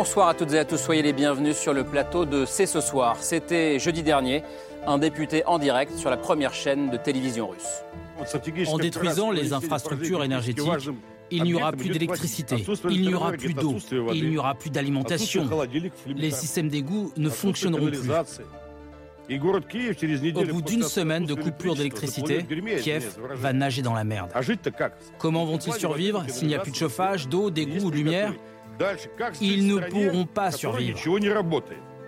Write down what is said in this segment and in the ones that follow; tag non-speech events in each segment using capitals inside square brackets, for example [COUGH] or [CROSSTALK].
Bonsoir à toutes et à tous, soyez les bienvenus sur le plateau de C'est ce soir. C'était jeudi dernier, un député en direct sur la première chaîne de télévision russe. En détruisant les infrastructures énergétiques, il n'y aura plus d'électricité, il n'y aura plus d'eau, il n'y aura plus d'alimentation. Les systèmes d'égout ne fonctionneront plus. Au bout d'une semaine de coupure d'électricité, Kiev va nager dans la merde. Comment vont-ils survivre s'il n'y a plus de chauffage, d'eau, d'égout ou de lumière ils ne pourront pas survivre.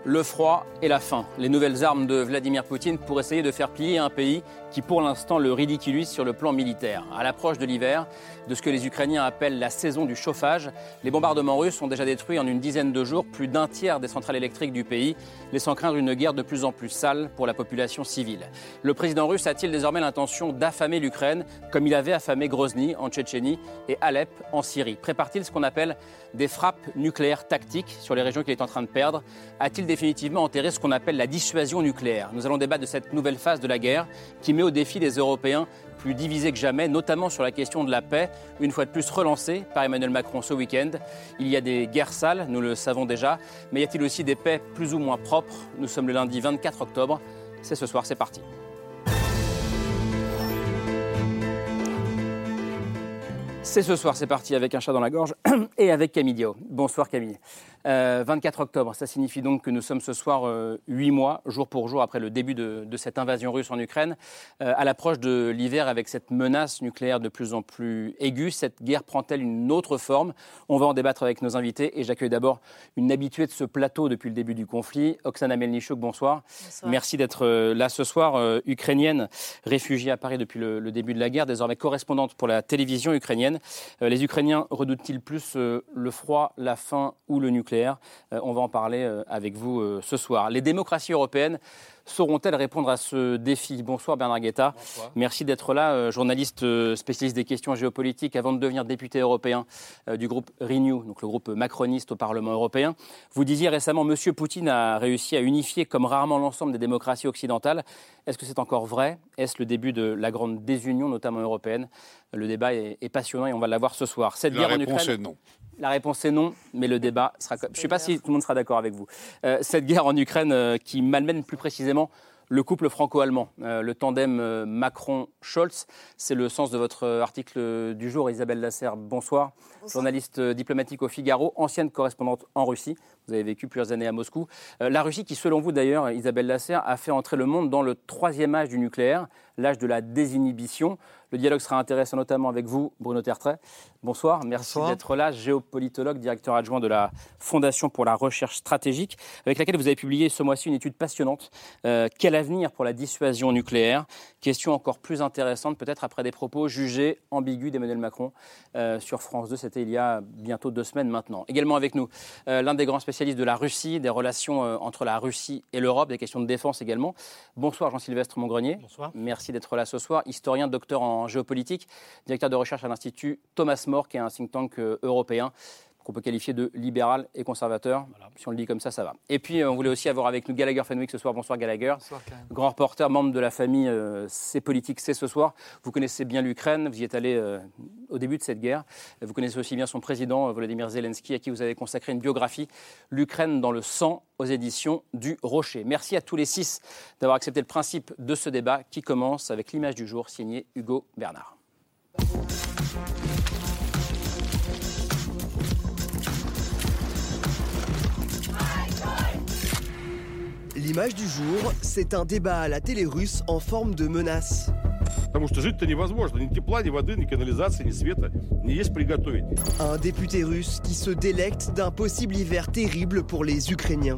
Le froid et la faim, les nouvelles armes de Vladimir Poutine pour essayer de faire plier un pays qui pour l'instant le ridiculise sur le plan militaire. À l'approche de l'hiver, de ce que les Ukrainiens appellent la saison du chauffage, les bombardements russes ont déjà détruit en une dizaine de jours plus d'un tiers des centrales électriques du pays, laissant craindre une guerre de plus en plus sale pour la population civile. Le président russe a-t-il désormais l'intention d'affamer l'Ukraine comme il avait affamé Grozny en Tchétchénie et Alep en Syrie? Prépare-t-il ce qu'on appelle des frappes nucléaires tactiques sur les régions qu'il est en train de perdre? A-t-il définitivement enterré ce qu'on appelle la dissuasion nucléaire Nous allons débattre de cette nouvelle phase de la guerre qui met au défi des Européens plus divisés que jamais, notamment sur la question de la paix, une fois de plus relancée par Emmanuel Macron ce week-end. Il y a des guerres sales, nous le savons déjà, mais y a-t-il aussi des paix plus ou moins propres? Nous sommes le lundi 24 octobre. C'est ce soir, c'est parti. C'est ce soir, c'est parti avec un chat dans la gorge [CLEARS THROAT] et avec Camille Dio. Bonsoir Camille. 24 euh, octobre, ça signifie donc que nous sommes ce soir euh, huit mois, jour pour jour, après le début de, cette invasion russe en Ukraine, euh, à l'approche de l'hiver avec cette menace nucléaire de plus en plus aiguë. Cette guerre prend-elle une autre forme? On va en débattre avec nos invités et j'accueille d'abord une habituée de ce plateau depuis le début du conflit, Oksana Melnichuk, bonsoir. Merci d'être là ce soir, ukrainienne, réfugiée à Paris depuis le, le, début de la guerre, désormais correspondante pour la télévision ukrainienne. les Ukrainiens redoutent-ils plus le froid, la faim ou le nucléaire? Euh, on va en parler euh, avec vous euh, ce soir. Les démocraties européennes sauront-elles répondre à ce défi? Bonsoir Bernard Guetta. Merci d'être là, journaliste spécialiste des questions géopolitiques avant de devenir député européen du groupe Renew, donc le groupe macroniste au Parlement européen. Vous disiez récemment, Monsieur Poutine a réussi à unifier comme rarement l'ensemble des démocraties occidentales. Est-ce que c'est encore vrai? Est-ce le début de la grande désunion, notamment européenne? Le débat est, passionnant et on va l'avoir ce soir. Cette la guerre réponse en Ukraine, est non. La réponse est non, mais le débat sera. Je ne sais pas si tout le monde sera d'accord avec vous. Euh, cette guerre en Ukraine euh, qui malmène plus précisément le couple franco-allemand, euh, le tandem Macron-Scholz. C'est le sens de votre article du jour, Isabelle Lasserre. Bonsoir. Journaliste diplomatique au Figaro, ancienne correspondante en Russie. Vous avez vécu plusieurs années à Moscou. la Russie qui, selon vous d'ailleurs, Isabelle Lasserre, a fait entrer le monde dans le troisième âge du nucléaire, l'âge de la désinhibition. Le dialogue sera intéressant notamment avec vous, Bruno Tertrais. Bonsoir, merci d'être là, géopolitologue, directeur adjoint de la Fondation pour la recherche stratégique, avec laquelle vous avez publié ce mois-ci une étude passionnante. Euh, quel avenir pour la dissuasion nucléaire? Question encore plus intéressante, peut-être après des propos jugés ambigus d'Emmanuel Macron euh, sur France 2. C'était il y a bientôt deux semaines maintenant. Également avec nous, euh, l'un des grands spécialistes de la Russie, des relations entre la Russie et l'Europe, des questions de défense également. Bonsoir Jean-Sylvestre Mongrenier. Bonsoir. Merci d'être là ce soir, historien, docteur en géopolitique, directeur de recherche à l'Institut Thomas More, qui est un think tank euh, européen qu'on peut qualifier de libéral et conservateur. Si on le dit comme ça, ça va. Et puis, euh, on voulait aussi avoir avec nous Gallagher Fenwick ce soir. Bonsoir Gallagher. Bonsoir, Grand reporter, membre de la famille euh, C'est politique, c'est ce soir. Vous connaissez bien l'Ukraine, vous y êtes allé au début de cette guerre. Vous connaissez aussi bien son président, Volodymyr Zelensky, à qui vous avez consacré une biographie, L'Ukraine dans le sang, aux éditions du Rocher. Merci à tous les six d'avoir accepté le principe de ce débat qui commence avec l'image du jour signée Hugo Bernard. L'image du jour, c'est un débat à la télé russe en forme de menace. Un député russe qui se délecte d'un possible hiver terrible pour les Ukrainiens.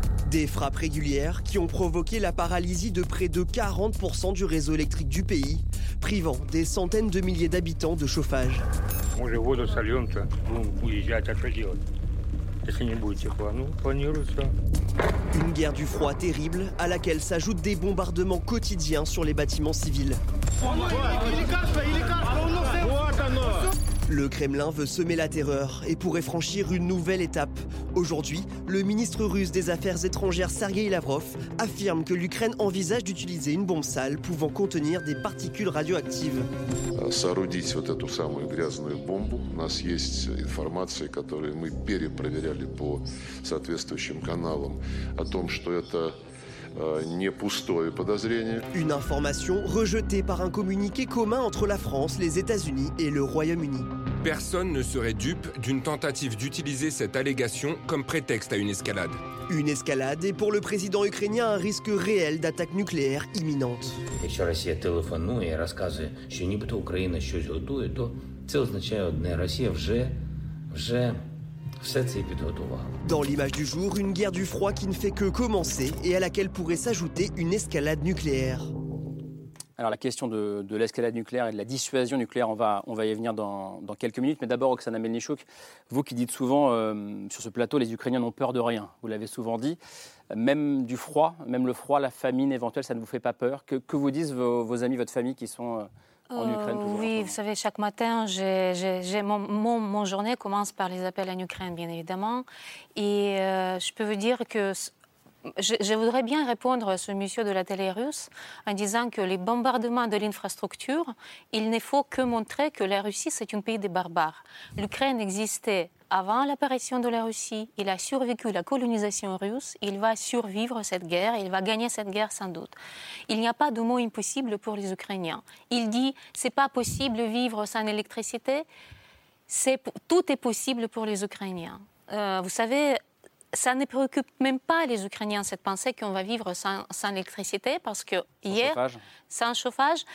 Des frappes régulières qui ont provoqué la paralysie de près de 40% du réseau électrique du pays, privant des centaines de milliers d'habitants de chauffage. Une guerre du froid terrible à laquelle s'ajoutent des bombardements quotidiens sur les bâtiments civils. Le Kremlin veut semer la terreur et pourrait franchir une nouvelle étape. Aujourd'hui, le ministre russe des Affaires étrangères Sergei Lavrov affirme que l'Ukraine envisage d'utiliser une bombe sale pouvant contenir des particules radioactives. Соорудить вот эту самую грязную бомбу. У нас есть информация, которую мы перепроверяли по соответствующим каналам, о том, что это une information rejetée par un communiqué commun entre la France, les États-Unis et le Royaume-Uni. Personne ne serait dupe d'une tentative d'utiliser cette allégation comme prétexte à une escalade. Une escalade est pour le président ukrainien un risque réel d'attaque nucléaire imminente. Dans l'image du jour, une guerre du froid qui ne fait que commencer et à laquelle pourrait s'ajouter une escalade nucléaire. Alors la question de, l'escalade nucléaire et de la dissuasion nucléaire, on va, on va y venir dans, quelques minutes. Mais d'abord, Oksana Melnichuk, vous qui dites souvent euh, sur ce plateau, les Ukrainiens n'ont peur de rien. Vous l'avez souvent dit. Même du froid, même le froid, la famine éventuelle, ça ne vous fait pas peur. Que, que vous disent vos, amis, votre famille qui sont... Euh, euh, oui, vous savez, chaque matin, mon, journée commence par les appels en Ukraine, bien évidemment. Et euh, je peux vous dire que je, voudrais bien répondre à ce monsieur de la télé russe en disant que les bombardements de l'infrastructure, il ne faut que montrer que la Russie, c'est un pays de barbares. L'Ukraine existait avant l'apparition de la Russie. Il a survécu à la colonisation russe. Il va survivre cette guerre. Il va gagner cette guerre sans doute. Il n'y a pas de mot impossible pour les Ukrainiens. Il dit c'est pas possible de vivre sans électricité. tout est possible pour les Ukrainiens. Euh, vous savez, ça ne préoccupe même pas les Ukrainiens, cette pensée qu'on va vivre sans, électricité, parce que hier, chauffage. sans chauffage,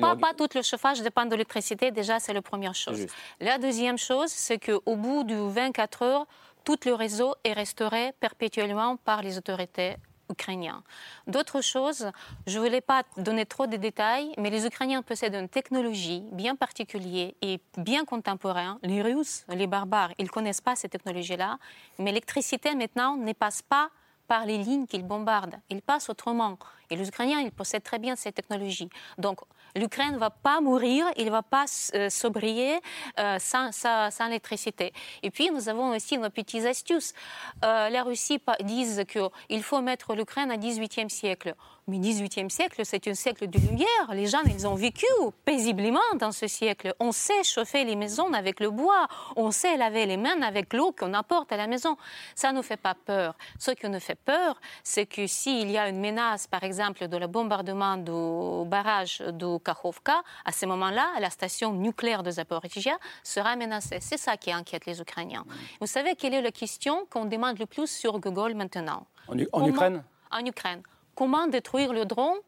pas, pas, tout le chauffage dépend de l'électricité, déjà c'est la première chose. La deuxième chose, c'est qu'au bout de 24 heures, tout le réseau est restauré perpétuellement par les autorités ukrainiennes. D'autres choses, je ne voulais pas donner trop de détails, mais les Ukrainiens possèdent une technologie bien particulière et bien contemporaine. Les Russes, les barbares, ils ne connaissent pas cette technologie-là, mais l'électricité maintenant ne passe pas par les lignes qu'ils bombardent. Ils passent autrement. Et les Ukrainiens, ils possèdent très bien cette technologie. Donc, l'Ukraine ne va pas mourir, il ne va pas euh, s'obrier euh, sans, sans, électricité. Et puis, nous avons aussi nos petites astuces. Euh, la Russie dit qu'il faut mettre l'Ukraine au XVIIIe siècle. Mais 18e siècle, c'est un siècle de lumière. Les gens, ils ont vécu paisiblement dans ce siècle. On sait chauffer les maisons avec le bois. On sait laver les mains avec l'eau qu'on apporte à la maison. Ça ne fait pas peur. Ce qui nous fait peur, c'est que s'il y a une menace, par exemple, de le bombardement du barrage de Kakhovka, à ce moment-là, la station nucléaire de Zaporizhia sera menacée. C'est ça qui inquiète les Ukrainiens. Vous savez quelle est la question qu'on demande le plus sur Google maintenant? En, Ukraine? En Ukraine comment détruire le drone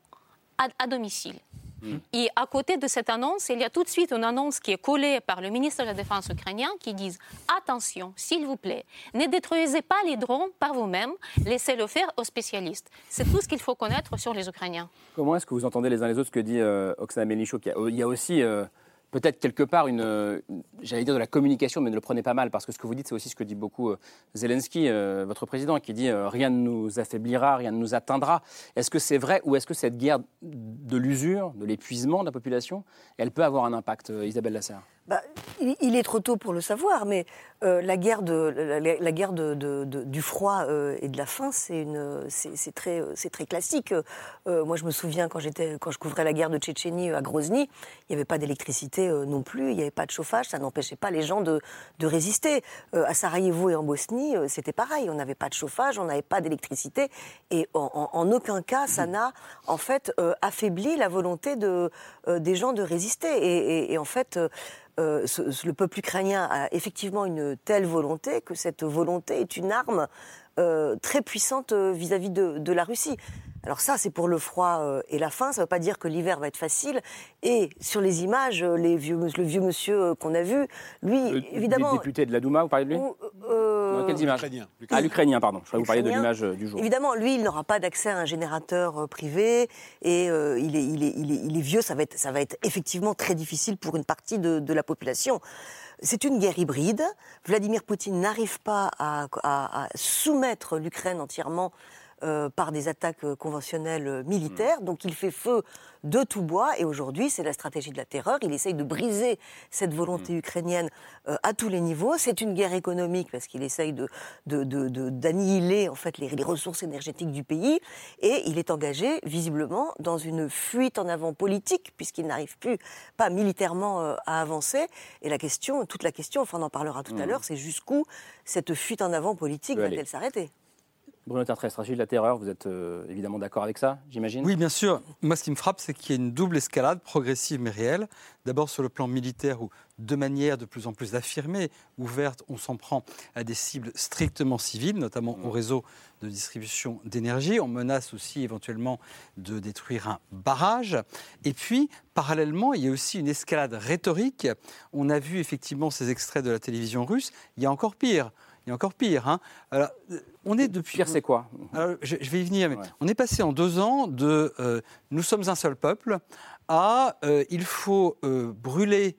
à, domicile. Hmm. Et à côté de cette annonce, il y a tout de suite une annonce qui est collée par le ministre de la Défense ukrainien qui dit Attention, s'il vous plaît, ne détruisez pas les drones par vous-même, laissez-le faire aux spécialistes. C'est tout ce qu'il faut connaître sur les Ukrainiens. Comment est-ce que vous entendez les uns les autres ce que dit euh, Oksana Melnichuk Il y a aussi. Euh, peut-être quelque part une, j'allais dire de la communication, mais ne le prenez pas mal, parce que ce que vous dites, c'est aussi ce que dit beaucoup euh, Zelensky, euh, votre président, qui dit euh, rien ne nous affaiblira, rien ne nous atteindra. Est-ce que c'est vrai ou est-ce que cette guerre de l'usure, de l'épuisement de la population, elle peut avoir un impact, Isabelle Lasserre? Bah, il est trop tôt pour le savoir, mais euh, la guerre, de, la, guerre de, du froid euh, et de la faim, c'est très, très classique. Euh, moi, je me souviens quand, quand je couvrais la guerre de Tchétchénie à Grozny, il n'y avait pas d'électricité non plus, il n'y avait pas de chauffage, ça n'empêchait pas les gens de, résister. à Sarajevo et en Bosnie, c'était pareil, on n'avait pas de chauffage, on n'avait pas d'électricité, et en, aucun cas, ça n'a en fait affaibli la volonté de, des gens de résister. et en fait, le peuple ukrainien a effectivement une telle volonté que cette volonté est une arme très puissante vis-à-vis de, la Russie. Alors ça, c'est pour le froid euh, et la faim. Ça ne veut pas dire que l'hiver va être facile. Et sur les images, euh, les vieux, le vieux monsieur euh, qu'on a vu, lui, évidemment... Le député de la Douma, vous parlez de lui Dans quelles images Ah, l'Ukrainien, pardon. Je crois que vous parliez de l'image du jour. Évidemment, lui, il n'aura pas d'accès à un générateur privé et il, est, il, est, il, est, vieux. Ça va, être, ça va être effectivement très difficile pour une partie de, de la population. C'est une guerre hybride. Vladimir Poutine n'arrive pas à, à soumettre l'Ukraine entièrement euh, par des attaques euh, conventionnelles euh, militaires. Donc il fait feu de tout bois et aujourd'hui c'est la stratégie de la terreur. Il essaye de briser cette volonté mm. ukrainienne à tous les niveaux. C'est une guerre économique parce qu'il essaye de, d'annihiler en fait les, ressources énergétiques du pays et il est engagé visiblement dans une fuite en avant politique puisqu'il n'arrive plus pas militairement à avancer. Et la question, toute la question, enfin on en parlera tout à mm. l'heure, c'est jusqu'où cette fuite en avant politique va-t-elle s'arrêter? Bruno Tartré, stratégie de la terreur, vous êtes euh, évidemment d'accord avec ça, j'imagine? Oui, bien sûr. Moi, ce qui me frappe, c'est qu'il y a une double escalade progressive mais réelle. D'abord sur le plan militaire, où de manière de plus en plus affirmée, ouverte, on s'en prend à des cibles strictement civiles, notamment au réseau de distribution d'énergie. On menace aussi éventuellement de détruire un barrage. Et puis, parallèlement, il y a aussi une escalade rhétorique. On a vu effectivement ces extraits de la télévision russe. Il y a encore pire. Il y a encore pire. Hein. Alors, on est depuis. Pire, c'est quoi? Je, vais y venir. Mais On est passé en deux ans de euh, nous sommes un seul peuple à euh, il faut euh, brûler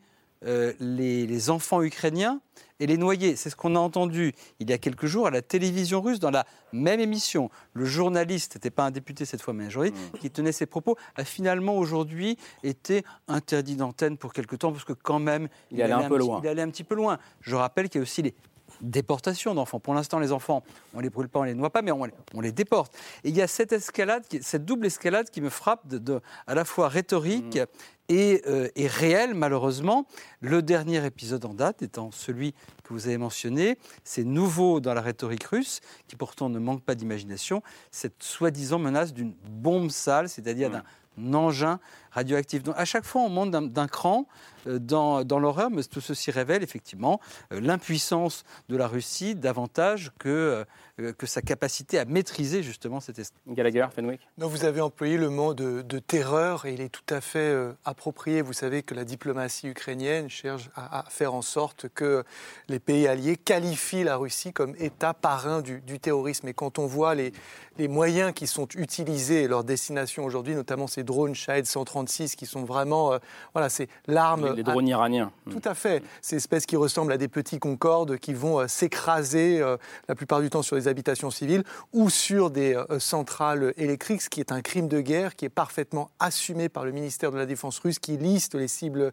les, enfants ukrainiens et les noyer. C'est ce qu'on a entendu il y a quelques jours à la télévision russe dans la même émission. Le journaliste, n'était pas un député cette fois, mais un journaliste, mmh. qui tenait ses propos, a finalement aujourd'hui été interdit d'antenne pour quelque temps parce que quand même, il, allait, un, peu loin. il allait un petit peu loin. Je rappelle qu'il y a aussi les déportation d'enfants. Pour l'instant, les enfants, on les brûle pas, on les noie pas, mais on, les déporte. Et il y a cette escalade, cette double escalade qui me frappe de, à la fois rhétorique mmh. euh, et, réelle, malheureusement. Le dernier épisode en date étant celui que vous avez mentionné, c'est nouveau dans la rhétorique russe, qui pourtant ne manque pas d'imagination, cette soi-disant menace d'une bombe sale, c'est-à-dire mmh. d'un engin radioactif. Donc à chaque fois, on monte d'un cran euh, dans, dans l'horreur, mais tout ceci révèle effectivement euh, l'impuissance de la Russie davantage que, euh, que sa capacité à maîtriser justement cette Gallagher, Fenwick Donc vous avez employé le mot de, terreur et il est tout à fait approprié. Vous savez que la diplomatie ukrainienne cherche à, faire en sorte que les pays alliés qualifient la Russie comme État parrain du, du terrorisme. Et quand on voit les, les moyens qui sont utilisés et leur destination aujourd'hui, notamment ces drones Shahed 136 qui sont vraiment, voilà, c'est l'arme les drones iraniens. Tout à fait. Ces espèces qui ressemblent à des petits Concorde qui vont euh, s'écraser euh, la plupart du temps sur les habitations civiles ou sur des euh, centrales électriques, ce qui est un crime de guerre qui est parfaitement assumé par le ministère de la Défense russe qui liste les cibles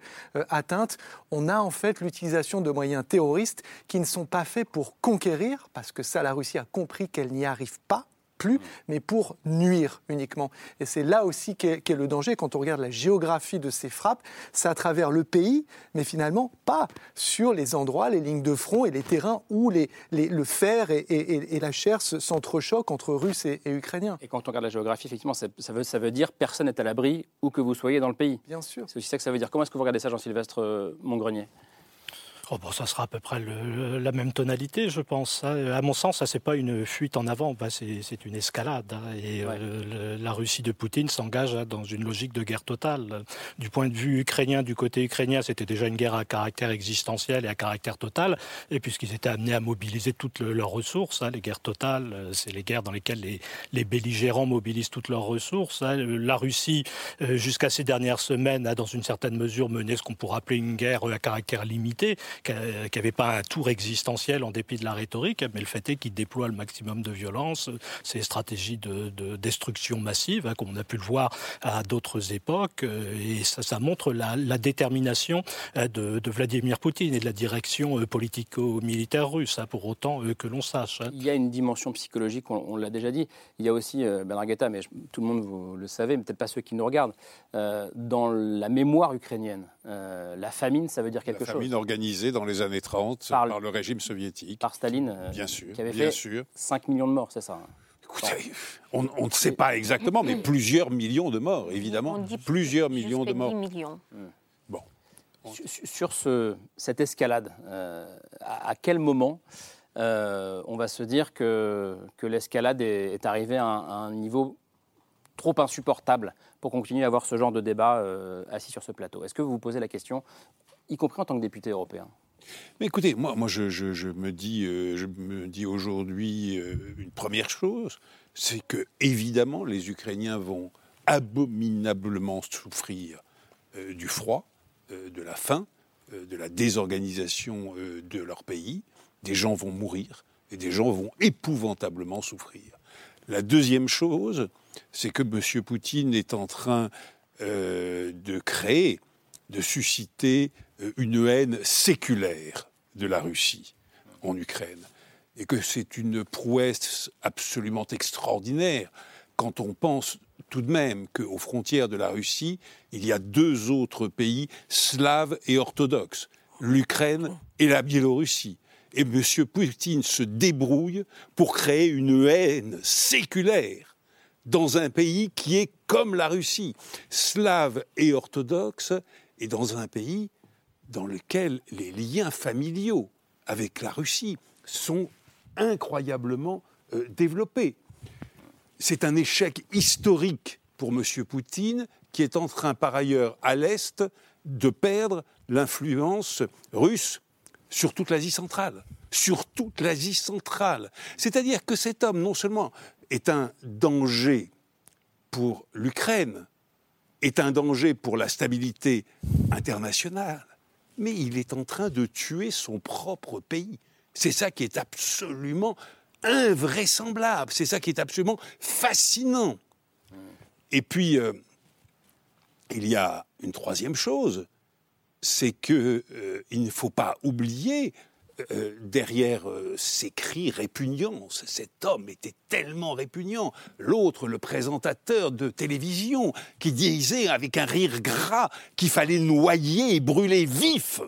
atteintes. On a en fait l'utilisation de moyens terroristes qui ne sont pas faits pour conquérir, parce que ça, la Russie a compris qu'elle n'y arrive pas plus, mais pour nuire uniquement. Et c'est là aussi qu'est le danger. Quand on regarde la géographie de ces frappes, c'est à travers le pays, mais finalement pas sur les endroits, les lignes de front et les terrains où les, le fer et, la chair s'entrechoquent entre Russes et, Ukrainiens. Et quand on regarde la géographie, effectivement, ça, veut, ça veut dire personne n'est à l'abri où que vous soyez dans le pays. Bien sûr. C'est aussi ça que ça veut dire. Comment est-ce que vous regardez ça, Jean-Sylvestre euh, Montgrenier? Oh bon, ça sera à peu près la même tonalité, je pense. À mon sens, ça c'est pas une fuite en avant, bah, c'est une escalade. Hein. et euh, la Russie de Poutine s'engage hein, dans une logique de guerre totale. Du point de vue ukrainien, du côté ukrainien, c'était déjà une guerre à caractère existentiel et à caractère total. Et puisqu'ils étaient amenés à mobiliser toutes leurs ressources, hein, les guerres totales, euh, c'est les guerres dans lesquelles les, les, belligérants mobilisent toutes leurs ressources. La Russie, euh, jusqu'à ces dernières semaines, a dans une certaine mesure mené ce qu'on pourrait appeler une guerre à caractère limité qui n'avait pas un tour existentiel en dépit de la rhétorique, mais le fait est qu'il déploie le maximum de violence, ces stratégies de, destruction massive, hein, comme on a pu le voir à d'autres époques, euh, et ça, ça montre la, détermination euh, de, Vladimir Poutine et de la direction euh, politico-militaire russe, hein, pour autant que l'on sache. Hein. Il y a une dimension psychologique, on, l'a déjà dit. Il y a aussi, Ben mais tout le monde vous le savez, peut-être pas ceux qui nous regardent, dans la mémoire ukrainienne, la famine, ça veut dire quelque chose. La famine organisée dans les années 30 par, le régime soviétique. Par Staline, euh, bien sûr, qui avait bien fait sûr. 5 millions de morts, c'est ça hein. Écoutez, on, ne sait pas exactement, mais plusieurs millions de morts, évidemment. plusieurs millions de morts. millions. Bon. Sur ce, cette escalade, à, quel moment on va se dire que, que l'escalade est, arrivée à un, niveau trop insupportable pour continuer à avoir ce genre de débat assis sur ce plateau? Est-ce que vous vous posez la question, y compris en tant que député européen mais écoutez, moi, moi je, me dis, me dis aujourd'hui une première chose, c'est que évidemment les Ukrainiens vont abominablement souffrir euh, du froid, euh, de la faim, euh, de la désorganisation de leur pays. Des gens vont mourir et des gens vont épouvantablement souffrir. La deuxième chose, c'est que M. Poutine est en train de créer, de susciter une haine séculaire de la Russie en Ukraine. Et que c'est une prouesse absolument extraordinaire quand on pense tout de même qu'aux frontières de la Russie, il y a deux autres pays slaves et orthodoxes, l'Ukraine et la Biélorussie. Et M. Poutine se débrouille pour créer une haine séculaire dans un pays qui est comme la Russie, slave et orthodoxe, et dans un pays dans lequel les liens familiaux avec la Russie sont incroyablement euh, développés c'est un échec historique pour M. Poutine, qui est en train par ailleurs à l'Est de perdre l'influence russe sur toute l'Asie centrale. Sur toute l'Asie centrale. C'est-à-dire que cet homme, non seulement est un danger pour l'Ukraine, est un danger pour la stabilité internationale, mais il est en train de tuer son propre pays. C'est ça qui est absolument invraisemblable. C'est ça qui est absolument fascinant. Et puis, euh, il y a une troisième chose, c'est qu'il euh, ne faut pas oublier euh, derrière ces cris répugnants, cet homme était tellement répugnant. L'autre, le présentateur de télévision, qui disait avec un rire gras qu'il fallait noyer et brûler vif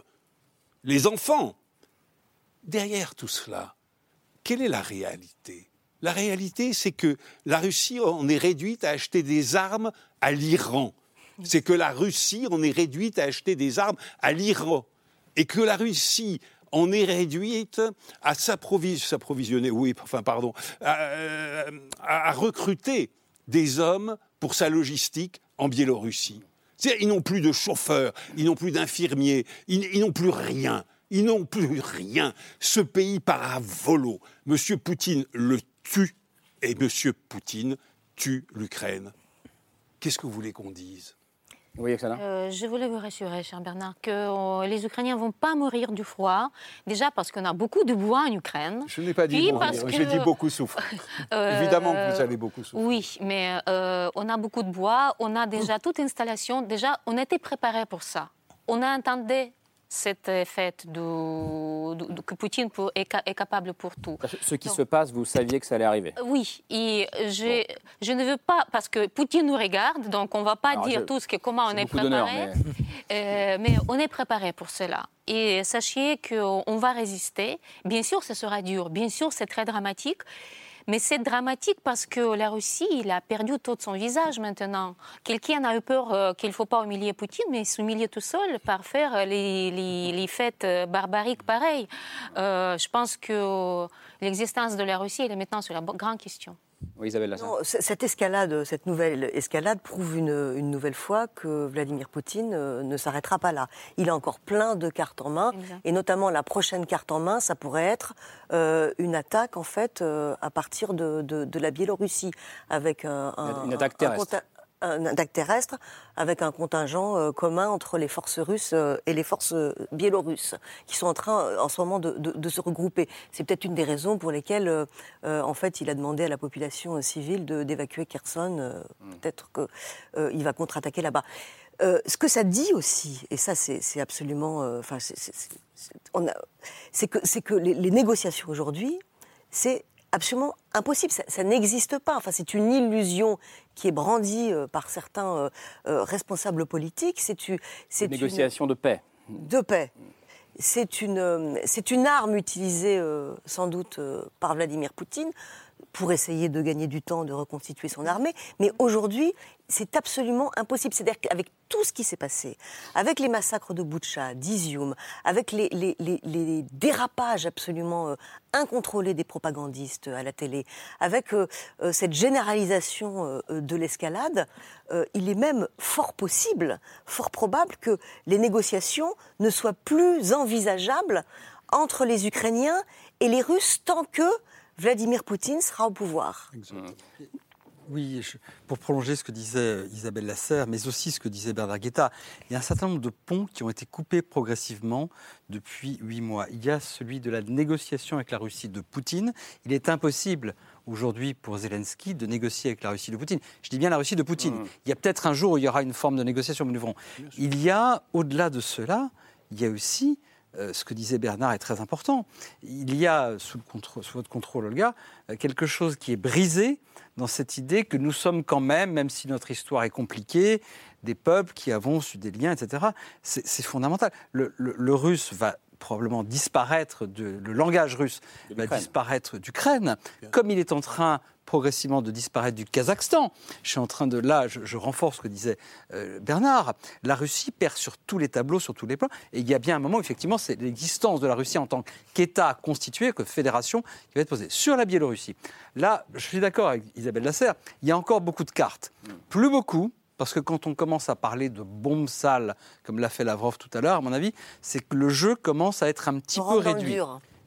les enfants. Derrière tout cela, quelle est la réalité? La réalité, c'est que la Russie en est réduite à acheter des armes à l'Iran. C'est que la Russie en est réduite à acheter des armes à l'Iran. Et que la Russie en est réduite à s'approvisionner, oui, enfin pardon, à, recruter des hommes pour sa logistique en Biélorussie. Ils n'ont plus de chauffeurs, ils n'ont plus d'infirmiers, ils n'ont plus rien. Ils n'ont plus rien. Ce pays part à volo. Monsieur Poutine le tue et Monsieur Poutine tue l'Ukraine. Qu'est-ce que vous voulez qu'on dise? Oui, euh, je voulais vous rassurer, cher Bernard, que euh, les Ukrainiens ne vont pas mourir du froid. Déjà parce qu'on a beaucoup de bois en Ukraine. Je n'ai pas dit mourir, j'ai dit beaucoup souffrir. [LAUGHS] Euh, Évidemment que vous allez beaucoup souffrir. Oui, mais on a beaucoup de bois, on a déjà toute installation. Déjà, on était préparé pour ça. On a entendu cette fête que Poutine est, capable pour tout. Ce qui se passe, vous saviez que ça allait arriver Oui, et je, je, ne veux pas, parce que Poutine nous regarde, donc on ne va pas dire tout ce que, comment on est préparé, [LAUGHS] euh, mais... on est préparé pour cela. Et sachez qu'on va résister. Bien sûr, ce sera dur, bien sûr, c'est très dramatique. Mais c'est dramatique parce que la Russie, il a perdu tout son visage maintenant. Quelqu'un a eu peur euh, qu'il ne faut pas humilier Poutine, mais s'humilier tout seul par faire les, les, fêtes euh, barbariques pareilles. Euh, je pense que l'existence de la Russie, elle est maintenant sur la grande question. Oui, Isabelle cette escalade, cette nouvelle escalade prouve une, nouvelle fois que Vladimir Poutine euh, ne s'arrêtera pas là. Il a encore plein de cartes en main, et notamment la prochaine carte en main, ça pourrait être euh, une attaque en fait euh, à partir de, la Biélorussie avec un, une attaque terrestre un attaque terrestre avec un contingent euh, commun entre les forces russes euh, et les forces euh, biélorusses qui sont en train en ce moment de, se regrouper. C'est peut-être une des raisons pour lesquelles en fait il a demandé à la population civile d'évacuer Kherson. Hmm. Peut-être qu'il va contre-attaquer là-bas. ce que ça dit aussi, et ça c'est absolument, enfin c'est que, que les, les négociations aujourd'hui, c'est absolument impossible. Ça, n'existe pas. Enfin, c'est une illusion qui est brandie euh, par certains euh, euh, responsables politiques. C'est une négociation de paix. De paix. C'est une, c'est une arme utilisée sans doute par Vladimir Poutine pour essayer de gagner du temps, de reconstituer son armée. Mais aujourd'hui, c'est absolument impossible. C'est-à-dire qu'avec tout ce qui s'est passé, avec les massacres de Boucha, d'Izium, avec les, dérapages absolument euh, incontrôlés des propagandistes à la télé, avec euh, euh, cette généralisation de l'escalade, il est même fort possible, fort probable que les négociations ne soient plus envisageables entre les Ukrainiens et les Russes tant que Vladimir Poutine sera au pouvoir. Oui, pour prolonger ce que disait Isabelle Lasserre, mais aussi ce que disait Bernard Guetta, il y a un certain nombre de ponts qui ont été coupés progressivement depuis huit mois. Il y a celui de la négociation avec la Russie de Poutine. Il est impossible aujourd'hui pour Zelensky de négocier avec la Russie de Poutine. Je dis bien la Russie de Poutine. Mmh. Il y a peut-être un jour où il y aura une forme de négociation, mais nous verrons. Il y a, au-delà de cela, il y a aussi euh, ce que disait Bernard est très important. Il y a, sous, votre contrôle, Olga, euh, quelque chose qui est brisé dans cette idée que nous sommes quand même, même si notre histoire est compliquée, des peuples qui avons su des liens, etc. C'est fondamental. Le, russe va probablement disparaître, de, le langage russe va disparaître d'Ukraine, comme il est en train progressivement de disparaître du Kazakhstan. Je suis en train de, là, je, renforce ce que disait euh, Bernard, la Russie perd sur tous les tableaux, sur tous les plans, et il y a bien un moment, effectivement, c'est l'existence de la Russie en tant qu'État constitué, que fédération, qui va être posée. Sur la Biélorussie, là, je suis d'accord avec Isabelle Lasserre, il y a encore beaucoup de cartes. Plus beaucoup, parce que quand on commence à parler de bombes sales, comme l'a fait Lavrov tout à l'heure, à mon avis, c'est que le jeu commence à être un petit peu réduit.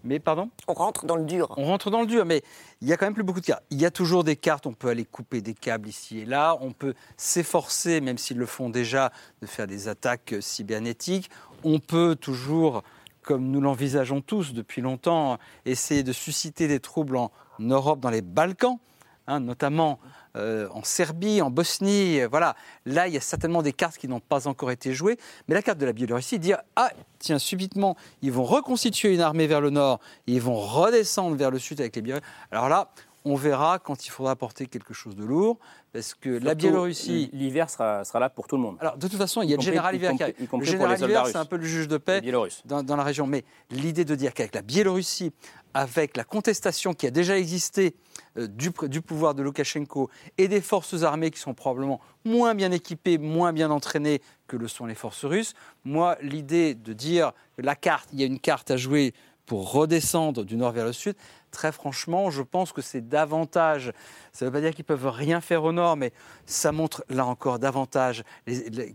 Mais pardon On rentre dans le dur. On rentre dans le dur, mais il y a quand même plus beaucoup de cartes. Il y a toujours des cartes, on peut aller couper des câbles ici et là, on peut s'efforcer, même s'ils le font déjà, de faire des attaques cybernétiques. On peut toujours, comme nous l'envisageons tous depuis longtemps, essayer de susciter des troubles en Europe, dans les Balkans, hein, notamment euh, en Serbie, en Bosnie. Euh, voilà, là, il y a certainement des cartes qui n'ont pas encore été jouées. Mais la carte de la Biélorussie, dire ah tiens, subitement, ils vont reconstituer une armée vers le nord, ils vont redescendre vers le sud avec les Biélorusses. Alors là, on verra quand il faudra apporter quelque chose de lourd, parce que la Biélorussie... L'hiver sera, sera, là pour tout le monde. Alors, de toute façon, il y a le général hiver qui arrive. Le général hiver, c'est un peu le juge de paix dans, dans, la région. Mais l'idée de dire qu'avec la Biélorussie, avec la contestation qui a déjà existé euh, du, pouvoir de Loukachenko et des forces armées qui sont probablement moins bien équipées, moins bien entraînées que le sont les forces russes, moi, l'idée de dire la carte, il y a une carte à jouer pour redescendre du nord vers le sud, très franchement, je pense que c'est davantage. Ça ne veut pas dire qu'ils peuvent rien faire au nord, mais ça montre là encore davantage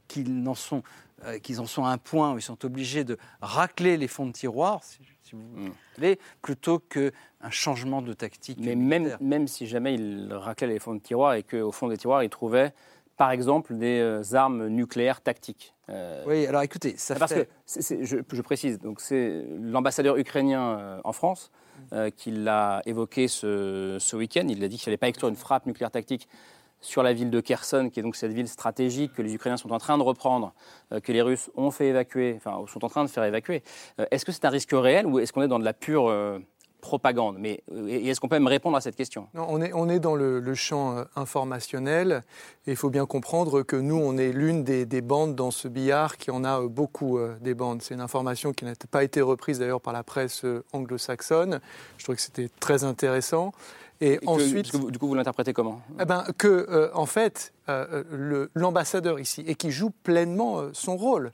qu'ils en sont, euh, qu'ils en sont à un point où ils sont obligés de racler les fonds de tiroir, si vous mm. voulez, plutôt qu'un changement de tactique. Mais même, même si jamais il raclait les fonds de tiroir et qu'au fond des tiroirs, il trouvait, par exemple, des euh, armes nucléaires tactiques. Euh, oui, alors écoutez, ça Parce que, je, précise, donc c'est l'ambassadeur ukrainien en France qui l'a évoqué ce, week-end. Il a dit qu'il fallait pas exclure une frappe nucléaire tactique sur la ville de Kherson, qui est donc cette ville stratégique que les Ukrainiens sont en train de reprendre, euh, que les Russes ont fait évacuer, enfin sont en train de faire évacuer. Euh, est-ce que c'est un risque réel ou est-ce qu'on est dans de la pure euh, propagande Mais est-ce qu'on peut même répondre à cette question? Non, on, est, on est dans le, champ informationnel et il faut bien comprendre que nous, on est l'une des, des, bandes dans ce billard qui en a beaucoup des bandes. C'est une information qui n'a pas été reprise d'ailleurs par la presse anglo-saxonne. Je trouve que c'était très intéressant. Et, ensuite, du coup, vous l'interprétez comment? Eh ben, Que, euh, en fait, euh, l'ambassadeur ici, et qui joue pleinement euh, son rôle,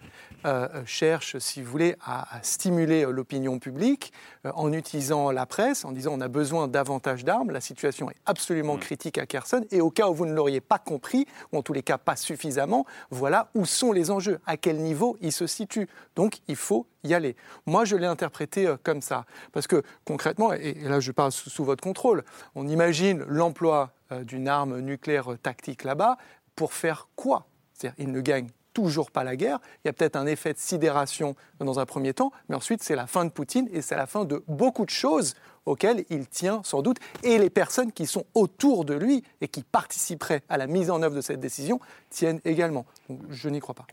cherche, si vous voulez, à, stimuler l'opinion publique en utilisant la presse, en disant on a besoin davantage d'armes, la situation est absolument mm. critique à Kherson, et au cas où vous ne l'auriez pas compris, ou en tous les cas pas suffisamment, voilà où sont les enjeux, à quel niveau ils se situent. Donc il faut y aller. Moi, je l'ai interprété comme ça, parce que concrètement, et là je parle sous votre contrôle, on imagine l'emploi euh, d'une arme nucléaire tactique là-bas pour faire quoi? C'est-à-dire, ils ne gagnent toujours pas la guerre. Il y a peut-être un effet de sidération dans un premier temps, mais ensuite c'est la fin de Poutine et c'est la fin de beaucoup de choses auxquelles il tient sans doute. Et les personnes qui sont autour de lui et qui participeraient à la mise en œuvre de cette décision tiennent également. je n'y crois pas.